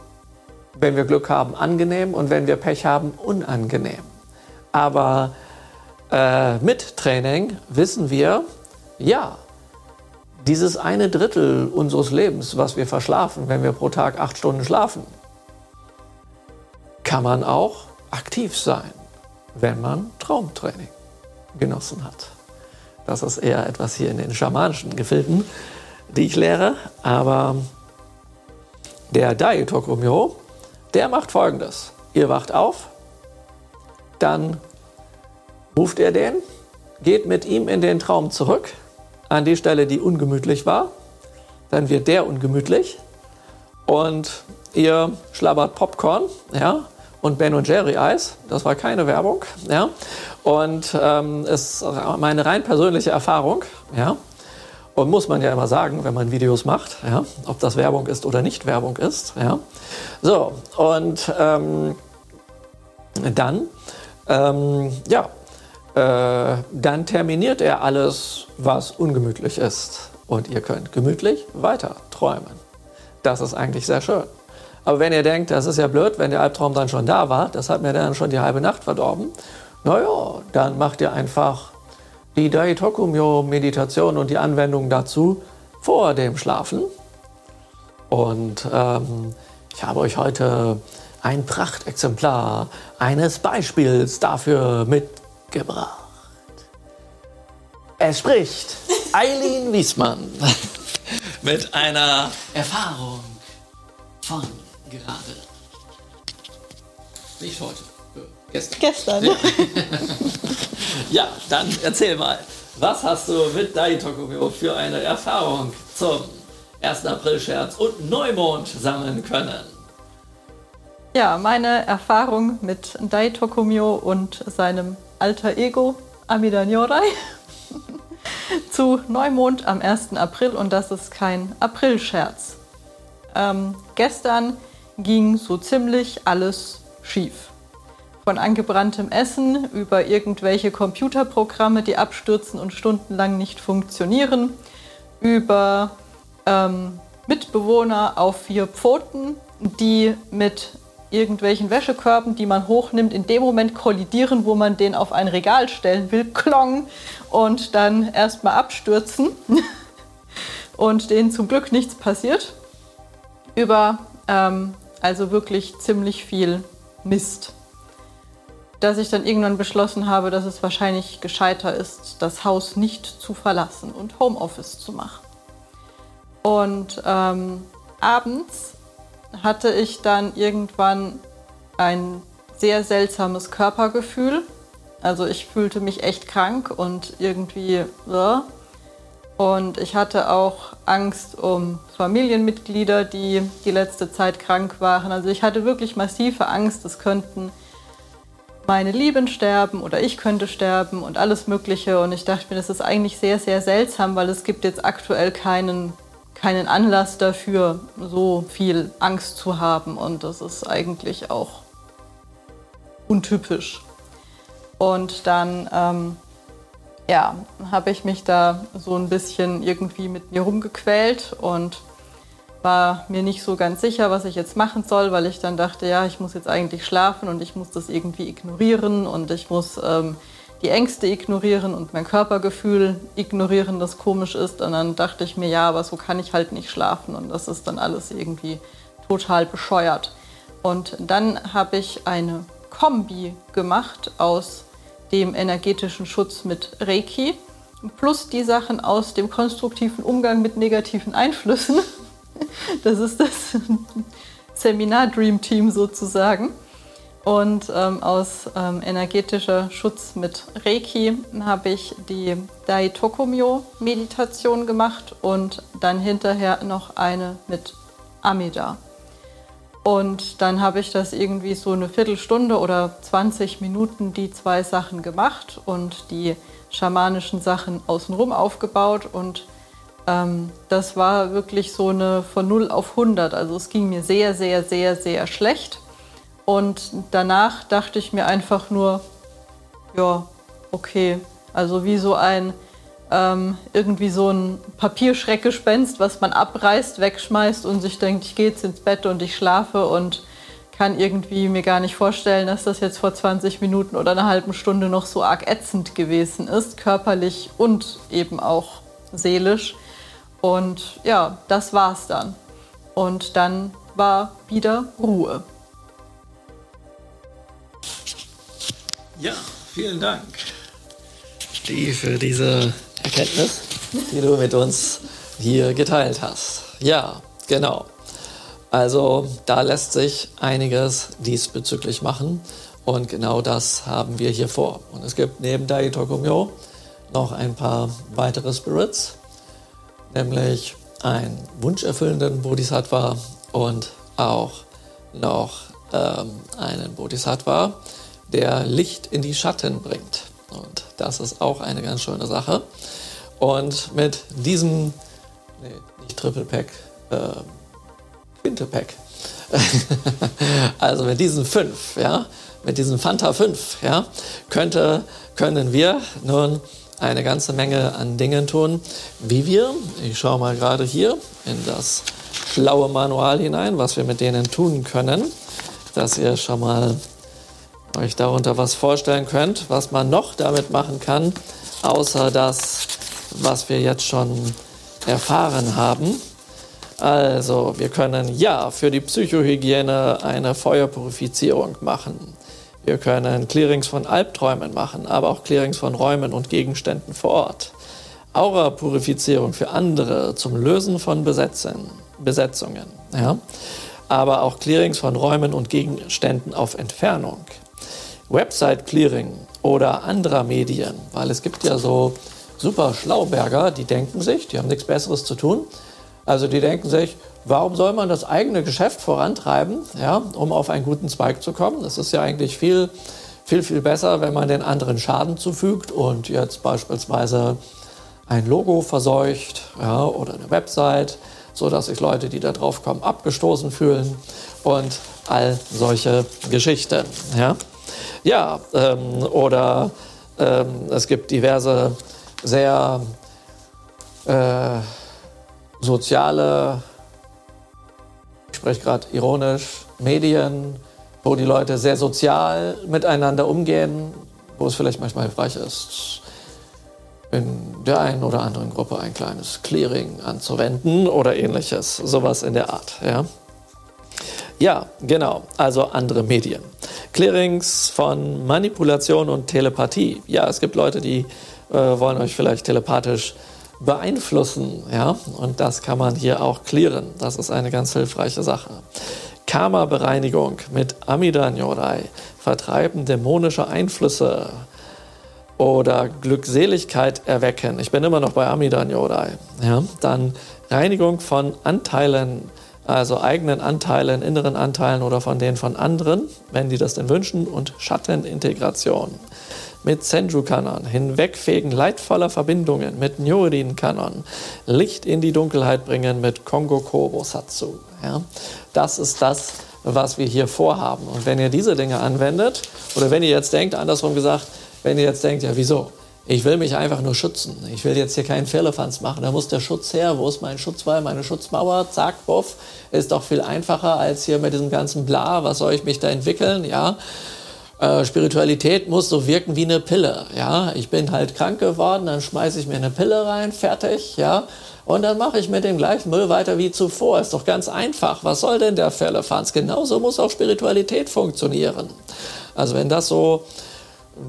wenn wir Glück haben, angenehm und wenn wir Pech haben, unangenehm. Aber äh, mit Training wissen wir, ja, dieses eine Drittel unseres Lebens, was wir verschlafen, wenn wir pro Tag acht Stunden schlafen, kann man auch aktiv sein. wenn man Traumtraining genossen hat. Das ist eher etwas hier in den schamanischen Gefilden, die ich lehre. Aber der Daitokumyo, der macht folgendes. Ihr wacht auf, dann ruft ihr den, geht mit ihm in den Traum zurück, an die Stelle, die ungemütlich war. Dann wird der ungemütlich und ihr schlabbert Popcorn, ja, und Ben und Jerry Eis. Das war keine Werbung, ja. Und ähm, ist meine rein persönliche Erfahrung, ja. Und muss man ja immer sagen, wenn man Videos macht, ja, ob das Werbung ist oder nicht Werbung ist, ja. So, und ähm, dann, ähm, ja, äh, dann terminiert er alles, was ungemütlich ist. Und ihr könnt gemütlich weiter träumen. Das ist eigentlich sehr schön. Aber wenn ihr denkt, das ist ja blöd, wenn der Albtraum dann schon da war, das hat mir dann schon die halbe Nacht verdorben, naja, dann macht ihr einfach die Daitokumyo-Meditation und die Anwendung dazu vor dem Schlafen. Und ähm, ich habe euch heute ein Prachtexemplar eines Beispiels dafür mitgebracht. Es spricht [LAUGHS] Eileen Wiesmann mit einer Erfahrung von gerade. Nicht heute. Gestern. Gestern. Ja. [LAUGHS] ja, dann erzähl mal. Was hast du mit Daitokumyo für eine Erfahrung zum 1. April-Scherz und Neumond sammeln können? Ja, meine Erfahrung mit Daitokumyo und seinem alter Ego Amida Nyorai [LAUGHS] zu Neumond am 1. April und das ist kein April-Scherz. Ähm, gestern ging so ziemlich alles schief. Von angebranntem Essen über irgendwelche Computerprogramme, die abstürzen und stundenlang nicht funktionieren, über ähm, Mitbewohner auf vier Pfoten, die mit irgendwelchen Wäschekörben, die man hochnimmt, in dem Moment kollidieren, wo man den auf ein Regal stellen will, [LAUGHS] klong und dann erstmal abstürzen [LAUGHS] und denen zum Glück nichts passiert. Über ähm, also wirklich ziemlich viel Mist. Dass ich dann irgendwann beschlossen habe, dass es wahrscheinlich gescheiter ist, das Haus nicht zu verlassen und Homeoffice zu machen. Und ähm, abends hatte ich dann irgendwann ein sehr seltsames Körpergefühl. Also ich fühlte mich echt krank und irgendwie. Uh, und ich hatte auch Angst um Familienmitglieder, die die letzte Zeit krank waren. Also ich hatte wirklich massive Angst, es könnten meine Lieben sterben oder ich könnte sterben und alles Mögliche. Und ich dachte mir, das ist eigentlich sehr, sehr seltsam, weil es gibt jetzt aktuell keinen, keinen Anlass dafür, so viel Angst zu haben. Und das ist eigentlich auch untypisch. Und dann ähm, ja, habe ich mich da so ein bisschen irgendwie mit mir rumgequält und war mir nicht so ganz sicher, was ich jetzt machen soll, weil ich dann dachte, ja, ich muss jetzt eigentlich schlafen und ich muss das irgendwie ignorieren und ich muss ähm, die Ängste ignorieren und mein Körpergefühl ignorieren, das komisch ist. Und dann dachte ich mir, ja, aber so kann ich halt nicht schlafen und das ist dann alles irgendwie total bescheuert. Und dann habe ich eine Kombi gemacht aus dem energetischen Schutz mit Reiki, plus die Sachen aus dem konstruktiven Umgang mit negativen Einflüssen. [LAUGHS] Das ist das [LAUGHS] Seminar Dream Team sozusagen. Und ähm, aus ähm, energetischer Schutz mit Reiki habe ich die Daitokumyo-Meditation gemacht und dann hinterher noch eine mit Amida. Und dann habe ich das irgendwie so eine Viertelstunde oder 20 Minuten die zwei Sachen gemacht und die schamanischen Sachen außenrum aufgebaut. Und ähm, das war wirklich so eine von 0 auf 100. Also es ging mir sehr, sehr, sehr, sehr schlecht. Und danach dachte ich mir einfach nur, ja, okay. Also wie so ein ähm, irgendwie so ein Papierschreckgespenst, was man abreißt, wegschmeißt und sich denkt, ich gehe jetzt ins Bett und ich schlafe und kann irgendwie mir gar nicht vorstellen, dass das jetzt vor 20 Minuten oder einer halben Stunde noch so arg ätzend gewesen ist, körperlich und eben auch seelisch. Und ja, das war's dann. Und dann war wieder Ruhe. Ja, vielen Dank die, für diese Erkenntnis, die du mit uns hier geteilt hast. Ja, genau. Also da lässt sich einiges diesbezüglich machen und genau das haben wir hier vor. Und es gibt neben Dai Tokumyo noch ein paar weitere Spirits, nämlich einen wunscherfüllenden Bodhisattva und auch noch ähm, einen Bodhisattva, der Licht in die Schatten bringt. Und das ist auch eine ganz schöne Sache. Und mit diesem, nee, nicht Triple Pack, äh, Quinte Pack, [LAUGHS] also mit diesen fünf, ja, mit diesen Fanta 5, ja, könnte, können wir nun eine ganze Menge an Dingen tun, wie wir, ich schaue mal gerade hier in das schlaue Manual hinein, was wir mit denen tun können, dass ihr schon mal euch darunter was vorstellen könnt, was man noch damit machen kann, außer das, was wir jetzt schon erfahren haben. Also, wir können ja für die Psychohygiene eine Feuerpurifizierung machen. Wir können Clearings von Albträumen machen, aber auch Clearings von Räumen und Gegenständen vor Ort. Aura-Purifizierung für andere zum Lösen von Besetzen, Besetzungen. Ja? Aber auch Clearings von Räumen und Gegenständen auf Entfernung. Website-Clearing oder anderer Medien, weil es gibt ja so super Schlauberger, die denken sich, die haben nichts Besseres zu tun. Also die denken sich, warum soll man das eigene Geschäft vorantreiben, ja, um auf einen guten Zweig zu kommen? Es ist ja eigentlich viel, viel, viel besser, wenn man den anderen Schaden zufügt und jetzt beispielsweise ein Logo verseucht ja, oder eine Website, sodass sich Leute, die da drauf kommen, abgestoßen fühlen und all solche Geschichten. Ja. Ja, ähm, oder ähm, es gibt diverse sehr äh, soziale, ich spreche gerade ironisch, Medien, wo die Leute sehr sozial miteinander umgehen, wo es vielleicht manchmal hilfreich ist, in der einen oder anderen Gruppe ein kleines Clearing anzuwenden oder ähnliches, sowas in der Art. Ja, ja genau, also andere Medien. Clearings von Manipulation und Telepathie. Ja, es gibt Leute, die äh, wollen euch vielleicht telepathisch beeinflussen, ja, und das kann man hier auch klären. Das ist eine ganz hilfreiche Sache. Karma-Bereinigung mit Amida Nyorai, vertreiben dämonische Einflüsse oder Glückseligkeit erwecken. Ich bin immer noch bei Amida Nyorai. Ja, dann Reinigung von Anteilen also eigenen Anteilen, inneren Anteilen oder von denen von anderen, wenn die das denn wünschen, und Schattenintegration. Mit Senju-Kanon, hinwegfegen leidvoller Verbindungen mit Nyorin-Kanon, Licht in die Dunkelheit bringen mit Kongo Kobo Satsu. Ja? Das ist das, was wir hier vorhaben. Und wenn ihr diese Dinge anwendet, oder wenn ihr jetzt denkt, andersrum gesagt, wenn ihr jetzt denkt, ja wieso, ich will mich einfach nur schützen. Ich will jetzt hier keinen Firlefanz machen. Da muss der Schutz her. Wo ist mein Schutzwall, meine Schutzmauer? Zack, buff. Ist doch viel einfacher als hier mit diesem ganzen Bla. Was soll ich mich da entwickeln? Ja. Äh, Spiritualität muss so wirken wie eine Pille. Ja, ich bin halt krank geworden, dann schmeiße ich mir eine Pille rein, fertig. Ja, und dann mache ich mit dem gleichen Müll weiter wie zuvor. Ist doch ganz einfach. Was soll denn der Firlefanz? Genauso muss auch Spiritualität funktionieren. Also wenn das so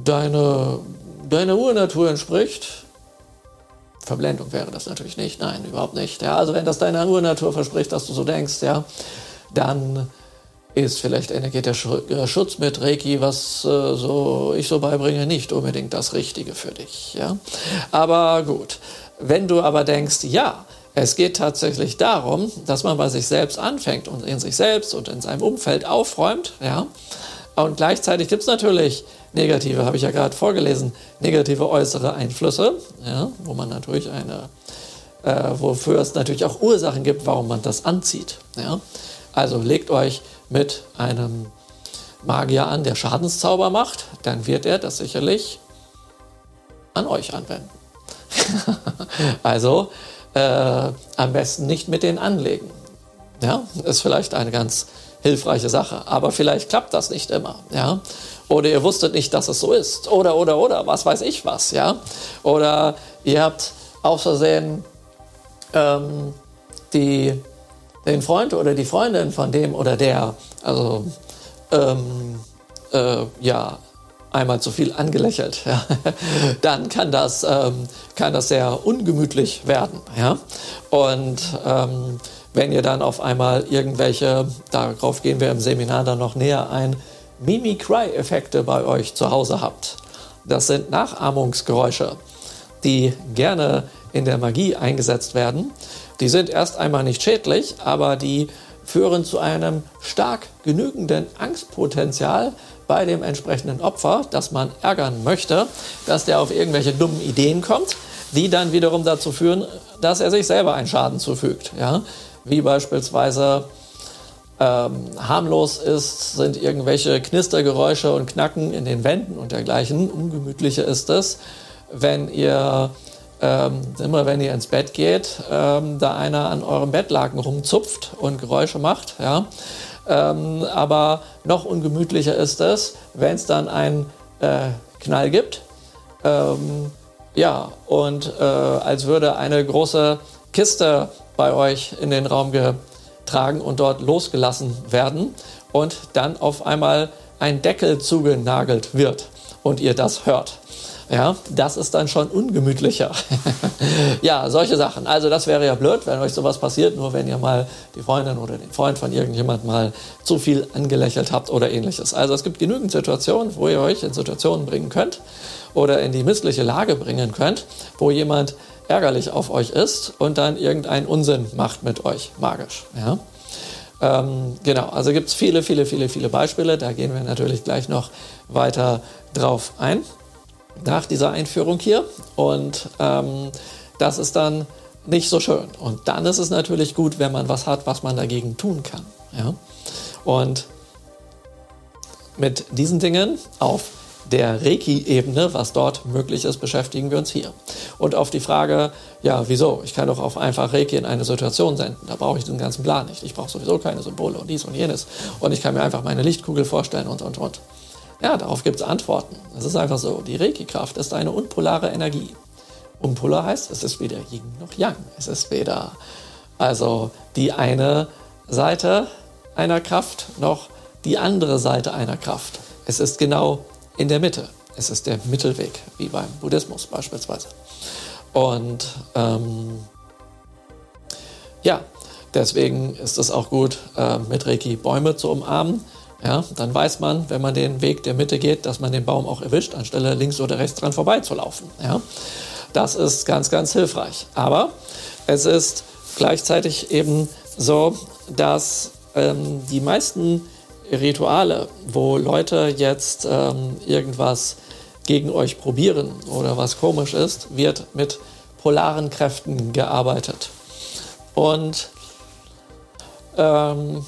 deine deiner Urnatur entspricht, Verblendung wäre das natürlich nicht, nein, überhaupt nicht. Ja, also wenn das deiner Urnatur verspricht, dass du so denkst, ja, dann ist vielleicht energetischer äh, Schutz mit Reiki, was äh, so ich so beibringe, nicht unbedingt das Richtige für dich. Ja? Aber gut, wenn du aber denkst, ja, es geht tatsächlich darum, dass man bei sich selbst anfängt und in sich selbst und in seinem Umfeld aufräumt, ja, und gleichzeitig gibt es natürlich negative, habe ich ja gerade vorgelesen, negative äußere Einflüsse, ja, wo man natürlich eine, äh, wofür es natürlich auch Ursachen gibt, warum man das anzieht. Ja. Also legt euch mit einem Magier an, der Schadenszauber macht, dann wird er das sicherlich an euch anwenden. [LAUGHS] also äh, am besten nicht mit denen anlegen. Ja, ist vielleicht eine ganz hilfreiche Sache. Aber vielleicht klappt das nicht immer, ja. Oder ihr wusstet nicht, dass es so ist. Oder, oder, oder, was weiß ich was, ja. Oder ihr habt aus Versehen ähm, die, den Freund oder die Freundin von dem oder der, also, ähm, äh, ja, einmal zu viel angelächelt, ja, [LAUGHS] dann kann das, ähm, kann das sehr ungemütlich werden. Ja? Und ähm, wenn ihr dann auf einmal irgendwelche, darauf gehen wir im Seminar dann noch näher ein, Mimi-Cry-Effekte bei euch zu Hause habt. Das sind Nachahmungsgeräusche, die gerne in der Magie eingesetzt werden. Die sind erst einmal nicht schädlich, aber die führen zu einem stark genügenden Angstpotenzial bei dem entsprechenden Opfer, das man ärgern möchte, dass der auf irgendwelche dummen Ideen kommt, die dann wiederum dazu führen, dass er sich selber einen Schaden zufügt. Ja? Wie beispielsweise ähm, harmlos ist, sind irgendwelche Knistergeräusche und Knacken in den Wänden und dergleichen. Ungemütlicher ist es, wenn ihr ähm, immer wenn ihr ins Bett geht, ähm, da einer an eurem Bettlaken rumzupft und Geräusche macht. Ja? Ähm, aber noch ungemütlicher ist es, wenn es dann einen äh, Knall gibt. Ähm, ja, und äh, als würde eine große Kiste bei euch in den Raum getragen und dort losgelassen werden und dann auf einmal ein Deckel zugenagelt wird und ihr das hört. Ja, das ist dann schon ungemütlicher. [LAUGHS] ja, solche Sachen. Also das wäre ja blöd, wenn euch sowas passiert, nur wenn ihr mal die Freundin oder den Freund von irgendjemand mal zu viel angelächelt habt oder ähnliches. Also es gibt genügend Situationen, wo ihr euch in Situationen bringen könnt oder in die missliche Lage bringen könnt, wo jemand ärgerlich auf euch ist und dann irgendeinen Unsinn macht mit euch, magisch. Ja? Ähm, genau, also gibt es viele, viele, viele, viele Beispiele. Da gehen wir natürlich gleich noch weiter drauf ein nach dieser Einführung hier. Und ähm, das ist dann nicht so schön. Und dann ist es natürlich gut, wenn man was hat, was man dagegen tun kann. Ja? Und mit diesen Dingen auf der Reiki-Ebene, was dort möglich ist, beschäftigen wir uns hier. Und auf die Frage, ja, wieso? Ich kann doch auf einfach Reiki in eine Situation senden. Da brauche ich den ganzen Plan nicht. Ich brauche sowieso keine Symbole und dies und jenes. Und ich kann mir einfach meine Lichtkugel vorstellen und, und, und. Ja, darauf gibt es Antworten. Es ist einfach so, die Reiki-Kraft ist eine unpolare Energie. Unpolar heißt, es ist weder Yin noch Yang. Es ist weder also die eine Seite einer Kraft noch die andere Seite einer Kraft. Es ist genau in der Mitte. Es ist der Mittelweg, wie beim Buddhismus beispielsweise. Und ähm, ja, deswegen ist es auch gut, äh, mit Reiki Bäume zu umarmen ja, dann weiß man, wenn man den Weg der Mitte geht, dass man den Baum auch erwischt, anstelle links oder rechts dran vorbeizulaufen. Ja, das ist ganz, ganz hilfreich. Aber es ist gleichzeitig eben so, dass ähm, die meisten Rituale, wo Leute jetzt ähm, irgendwas gegen euch probieren oder was komisch ist, wird mit polaren Kräften gearbeitet. Und ähm,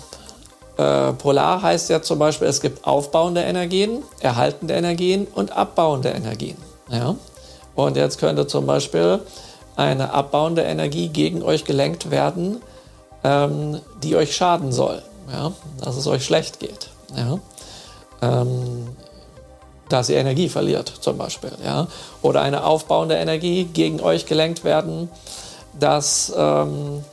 äh, polar heißt ja zum Beispiel, es gibt aufbauende Energien, erhaltende Energien und abbauende Energien. Ja? Und jetzt könnte zum Beispiel eine abbauende Energie gegen euch gelenkt werden, ähm, die euch schaden soll, ja? dass es euch schlecht geht. Ja? Ähm, dass ihr Energie verliert zum Beispiel. Ja? Oder eine aufbauende Energie gegen euch gelenkt werden, dass ähm,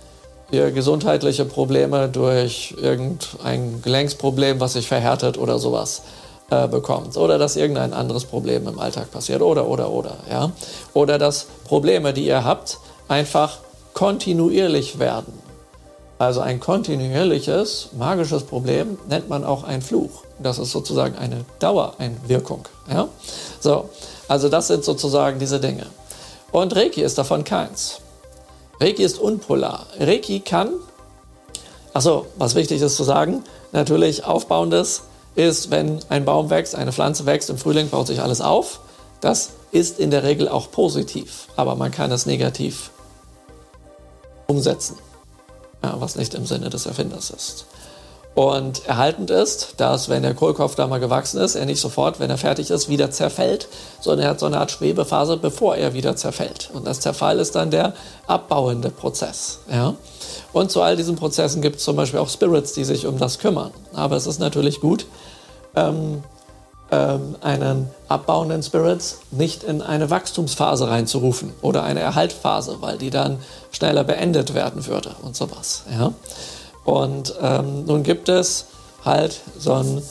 ihr gesundheitliche Probleme durch irgendein Gelenksproblem, was sich verhärtet oder sowas äh, bekommt. Oder dass irgendein anderes Problem im Alltag passiert. Oder, oder, oder. Ja? Oder dass Probleme, die ihr habt, einfach kontinuierlich werden. Also ein kontinuierliches magisches Problem nennt man auch ein Fluch. Das ist sozusagen eine Dauereinwirkung. Ja? So, also das sind sozusagen diese Dinge. Und Reiki ist davon keins. Reiki ist unpolar. Reiki kann, achso, was wichtig ist zu sagen, natürlich aufbauendes ist, wenn ein Baum wächst, eine Pflanze wächst, im Frühling baut sich alles auf. Das ist in der Regel auch positiv, aber man kann es negativ umsetzen, ja, was nicht im Sinne des Erfinders ist. Und erhaltend ist, dass wenn der Kohlkopf da mal gewachsen ist, er nicht sofort, wenn er fertig ist, wieder zerfällt, sondern er hat so eine Art Schwebephase, bevor er wieder zerfällt. Und das Zerfall ist dann der abbauende Prozess. Ja? Und zu all diesen Prozessen gibt es zum Beispiel auch Spirits, die sich um das kümmern. Aber es ist natürlich gut, ähm, ähm, einen abbauenden Spirits nicht in eine Wachstumsphase reinzurufen oder eine Erhaltphase, weil die dann schneller beendet werden würde und sowas. Ja? Und ähm, nun gibt es halt so ein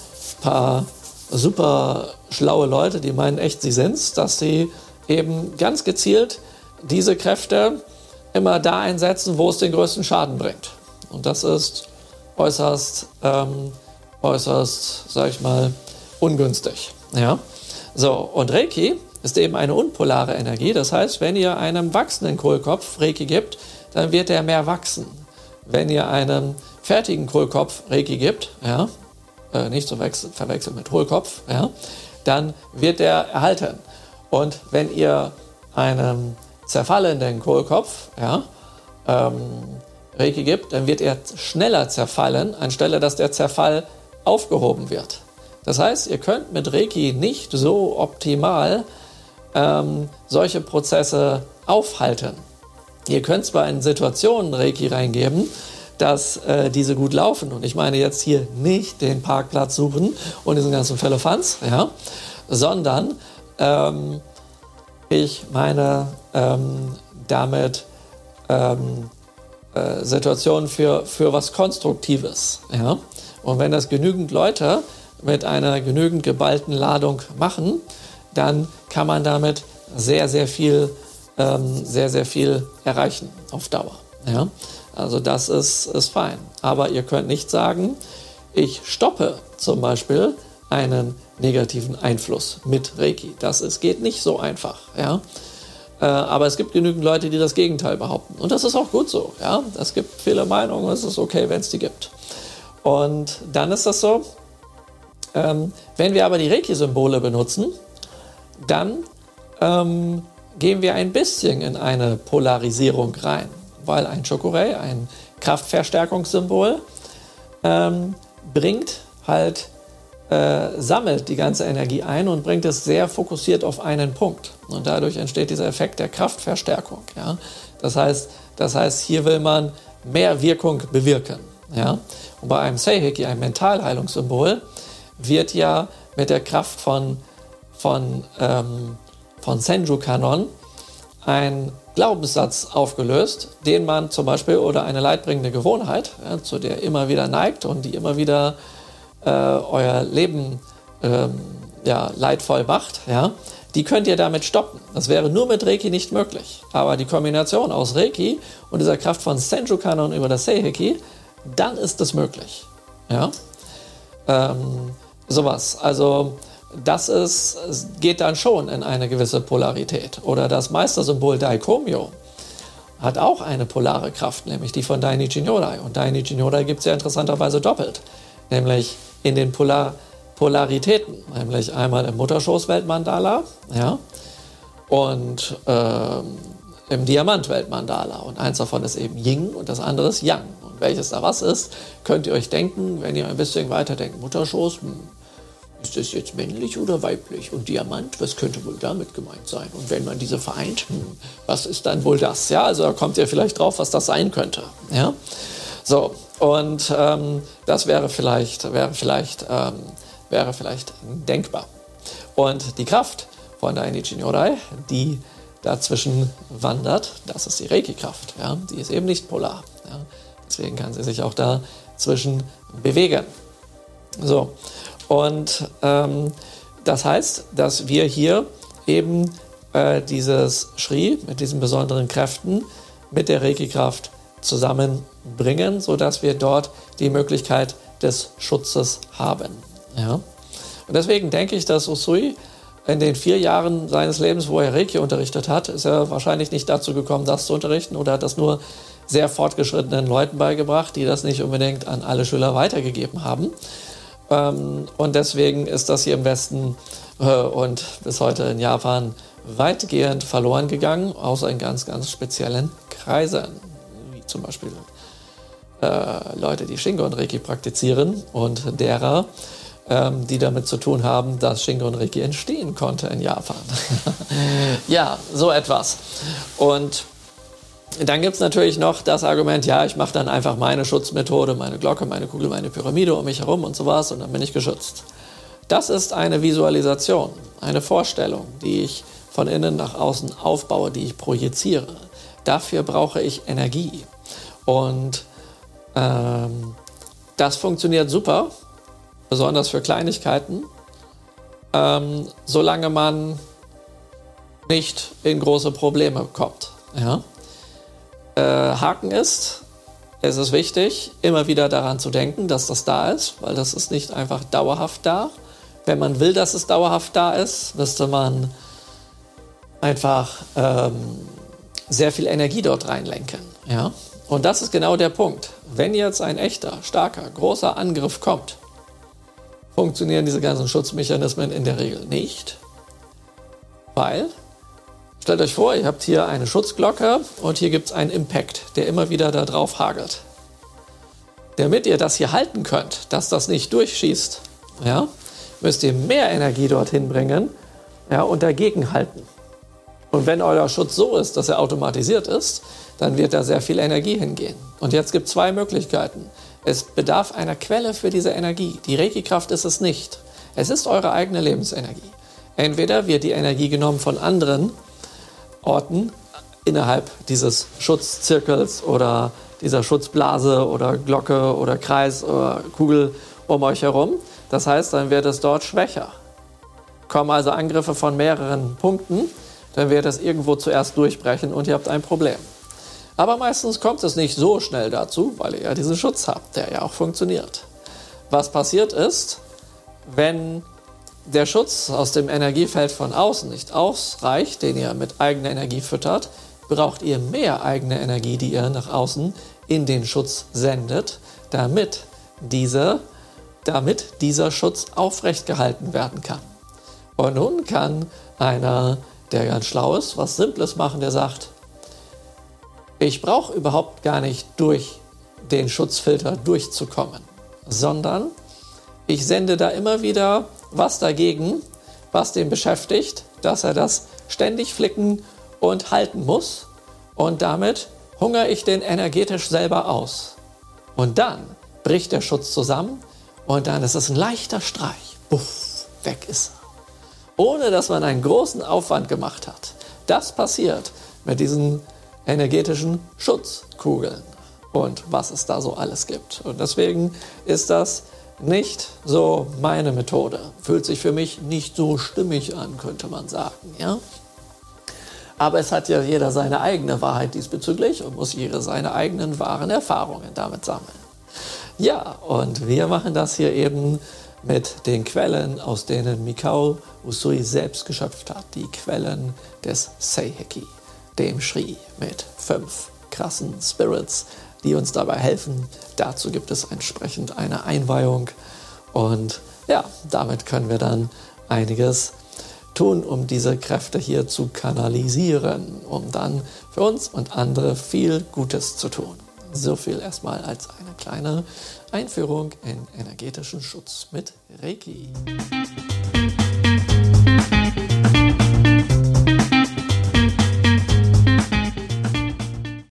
paar super schlaue Leute, die meinen echt, sie sind's, dass sie eben ganz gezielt diese Kräfte immer da einsetzen, wo es den größten Schaden bringt. Und das ist äußerst, ähm, äußerst, sag ich mal, ungünstig. Ja? So, und Reiki ist eben eine unpolare Energie. Das heißt, wenn ihr einem wachsenden Kohlkopf Reiki gibt, dann wird er mehr wachsen. Wenn ihr einem fertigen Kohlkopf Reiki gibt, ja, äh, nicht zu verwechseln mit Hohlkopf, ja, dann wird er erhalten. Und wenn ihr einem zerfallenden Kohlkopf ja, ähm, Reiki gibt, dann wird er schneller zerfallen, anstelle dass der Zerfall aufgehoben wird. Das heißt, ihr könnt mit Reiki nicht so optimal ähm, solche Prozesse aufhalten. Ihr könnt zwar in Situationen Reiki reingeben, dass äh, diese gut laufen. Und ich meine jetzt hier nicht den Parkplatz suchen und diesen ganzen Fällefanz, ja, sondern ähm, ich meine ähm, damit ähm, äh, Situationen für, für was Konstruktives. Ja? Und wenn das genügend Leute mit einer genügend geballten Ladung machen, dann kann man damit sehr, sehr viel, ähm, sehr, sehr viel erreichen auf Dauer. Ja? Also das ist, ist fein. Aber ihr könnt nicht sagen, ich stoppe zum Beispiel einen negativen Einfluss mit Reiki. Das ist, geht nicht so einfach. Ja? Äh, aber es gibt genügend Leute, die das Gegenteil behaupten. Und das ist auch gut so. Ja? Es gibt viele Meinungen, es ist okay, wenn es die gibt. Und dann ist das so, ähm, wenn wir aber die Reiki-Symbole benutzen, dann ähm, gehen wir ein bisschen in eine Polarisierung rein, weil ein Chokurei, ein Kraftverstärkungssymbol, ähm, bringt halt, äh, sammelt die ganze Energie ein und bringt es sehr fokussiert auf einen Punkt. Und dadurch entsteht dieser Effekt der Kraftverstärkung. Ja? Das, heißt, das heißt, hier will man mehr Wirkung bewirken. Ja? Und bei einem Seiheki, einem Mentalheilungssymbol, wird ja mit der Kraft von, von, ähm, von Senju-Kanon ein Glaubenssatz aufgelöst, den man zum Beispiel oder eine leidbringende Gewohnheit, ja, zu der immer wieder neigt und die immer wieder äh, euer Leben ähm, ja, leidvoll macht, ja, die könnt ihr damit stoppen. Das wäre nur mit Reiki nicht möglich. Aber die Kombination aus Reiki und dieser Kraft von Senju Kanon über das Seiheki, dann ist es möglich. Ja? Ähm, sowas. Also das ist, geht dann schon in eine gewisse Polarität. Oder das Meistersymbol Daikomyo hat auch eine polare Kraft, nämlich die von Dainichi Nyorai. Und Dainichi Nyorai gibt es ja interessanterweise doppelt, nämlich in den Polar Polaritäten, nämlich einmal im Mutterschoß-Weltmandala ja, und äh, im Diamant-Weltmandala. Und eins davon ist eben Ying und das andere ist Yang. Und welches da was ist, könnt ihr euch denken, wenn ihr ein bisschen weiter denkt. Mutterschoß, hm, ist das jetzt männlich oder weiblich? Und Diamant, was könnte wohl damit gemeint sein? Und wenn man diese vereint, hm, was ist dann wohl das? Ja, also da kommt ihr vielleicht drauf, was das sein könnte. Ja, so und ähm, das wäre vielleicht, wäre vielleicht, ähm, wäre vielleicht denkbar. Und die Kraft von der Enichi Nyorai, die dazwischen wandert, das ist die Reiki-Kraft. Ja? Die ist eben nicht polar. Ja? Deswegen kann sie sich auch dazwischen bewegen. So, und ähm, das heißt, dass wir hier eben äh, dieses Schri mit diesen besonderen Kräften mit der Reiki-Kraft zusammenbringen, sodass wir dort die Möglichkeit des Schutzes haben. Ja? Und deswegen denke ich, dass Usui in den vier Jahren seines Lebens, wo er Reiki unterrichtet hat, ist er wahrscheinlich nicht dazu gekommen, das zu unterrichten oder hat das nur sehr fortgeschrittenen Leuten beigebracht, die das nicht unbedingt an alle Schüler weitergegeben haben. Ähm, und deswegen ist das hier im Westen äh, und bis heute in Japan weitgehend verloren gegangen, außer in ganz, ganz speziellen Kreisen, wie zum Beispiel äh, Leute, die Shingo und Reiki praktizieren und derer, ähm, die damit zu tun haben, dass Shingo und Reiki entstehen konnte in Japan. [LAUGHS] ja, so etwas. Und dann gibt es natürlich noch das Argument, ja, ich mache dann einfach meine Schutzmethode, meine Glocke, meine Kugel, meine Pyramide um mich herum und sowas und dann bin ich geschützt. Das ist eine Visualisation, eine Vorstellung, die ich von innen nach außen aufbaue, die ich projiziere. Dafür brauche ich Energie. Und ähm, das funktioniert super, besonders für Kleinigkeiten. ähm, solange man nicht in große Probleme kommt. Ja? Äh, Haken ist, es ist wichtig, immer wieder daran zu denken, dass das da ist, weil das ist nicht einfach dauerhaft da. Wenn man will, dass es dauerhaft da ist, müsste man einfach ähm, sehr viel Energie dort reinlenken. Ja? Und das ist genau der Punkt. Wenn jetzt ein echter, starker, großer Angriff kommt, funktionieren diese ganzen Schutzmechanismen in der Regel nicht, weil, stellt euch vor, ihr habt hier eine Schutzglocke und hier gibt es einen Impact, der immer wieder da drauf hagelt. Damit ihr das hier halten könnt, dass das nicht durchschießt, ja, müsst ihr mehr Energie dorthin bringen ja, und dagegen halten. Und wenn euer Schutz so ist, dass er automatisiert ist, dann wird da sehr viel Energie hingehen. Und jetzt gibt es zwei Möglichkeiten. Es bedarf einer Quelle für diese Energie. Die Reiki-Kraft ist es nicht. Es ist eure eigene Lebensenergie. Entweder wird die Energie genommen von anderen Orten innerhalb dieses Schutzzirkels oder dieser Schutzblase oder Glocke oder Kreis oder Kugel um euch herum. Das heißt, dann wird es dort schwächer. Kommen also Angriffe von mehreren Punkten dann wird es irgendwo zuerst durchbrechen und ihr habt ein Problem. Aber meistens kommt es nicht so schnell dazu, weil ihr ja diesen Schutz habt, der ja auch funktioniert. Was passiert ist, wenn der Schutz aus dem Energiefeld von außen nicht ausreicht, den ihr mit eigener Energie füttert, braucht ihr mehr eigene Energie, die ihr nach außen in den Schutz sendet, damit, diese, damit dieser Schutz aufrecht gehalten werden kann. Und nun kann einer der ganz schlau ist, was Simples machen, der sagt, ich brauche überhaupt gar nicht durch den Schutzfilter durchzukommen, sondern ich sende da immer wieder was dagegen, was den beschäftigt, dass er das ständig flicken und halten muss. Und damit hungere ich den energetisch selber aus. Und dann bricht der Schutz zusammen und dann ist es ein leichter Streich. Buff, weg ist er ohne dass man einen großen Aufwand gemacht hat. Das passiert mit diesen energetischen Schutzkugeln und was es da so alles gibt. Und deswegen ist das nicht so meine Methode. Fühlt sich für mich nicht so stimmig an, könnte man sagen. Ja? Aber es hat ja jeder seine eigene Wahrheit diesbezüglich und muss jeder seine eigenen wahren Erfahrungen damit sammeln. Ja, und wir machen das hier eben mit den Quellen, aus denen Mikao Usui selbst geschöpft hat, die Quellen des Seiheki, dem Shri mit fünf krassen Spirits, die uns dabei helfen. Dazu gibt es entsprechend eine Einweihung und ja, damit können wir dann einiges tun, um diese Kräfte hier zu kanalisieren, um dann für uns und andere viel Gutes zu tun. So viel erstmal als eine kleine Einführung in energetischen Schutz mit Reiki.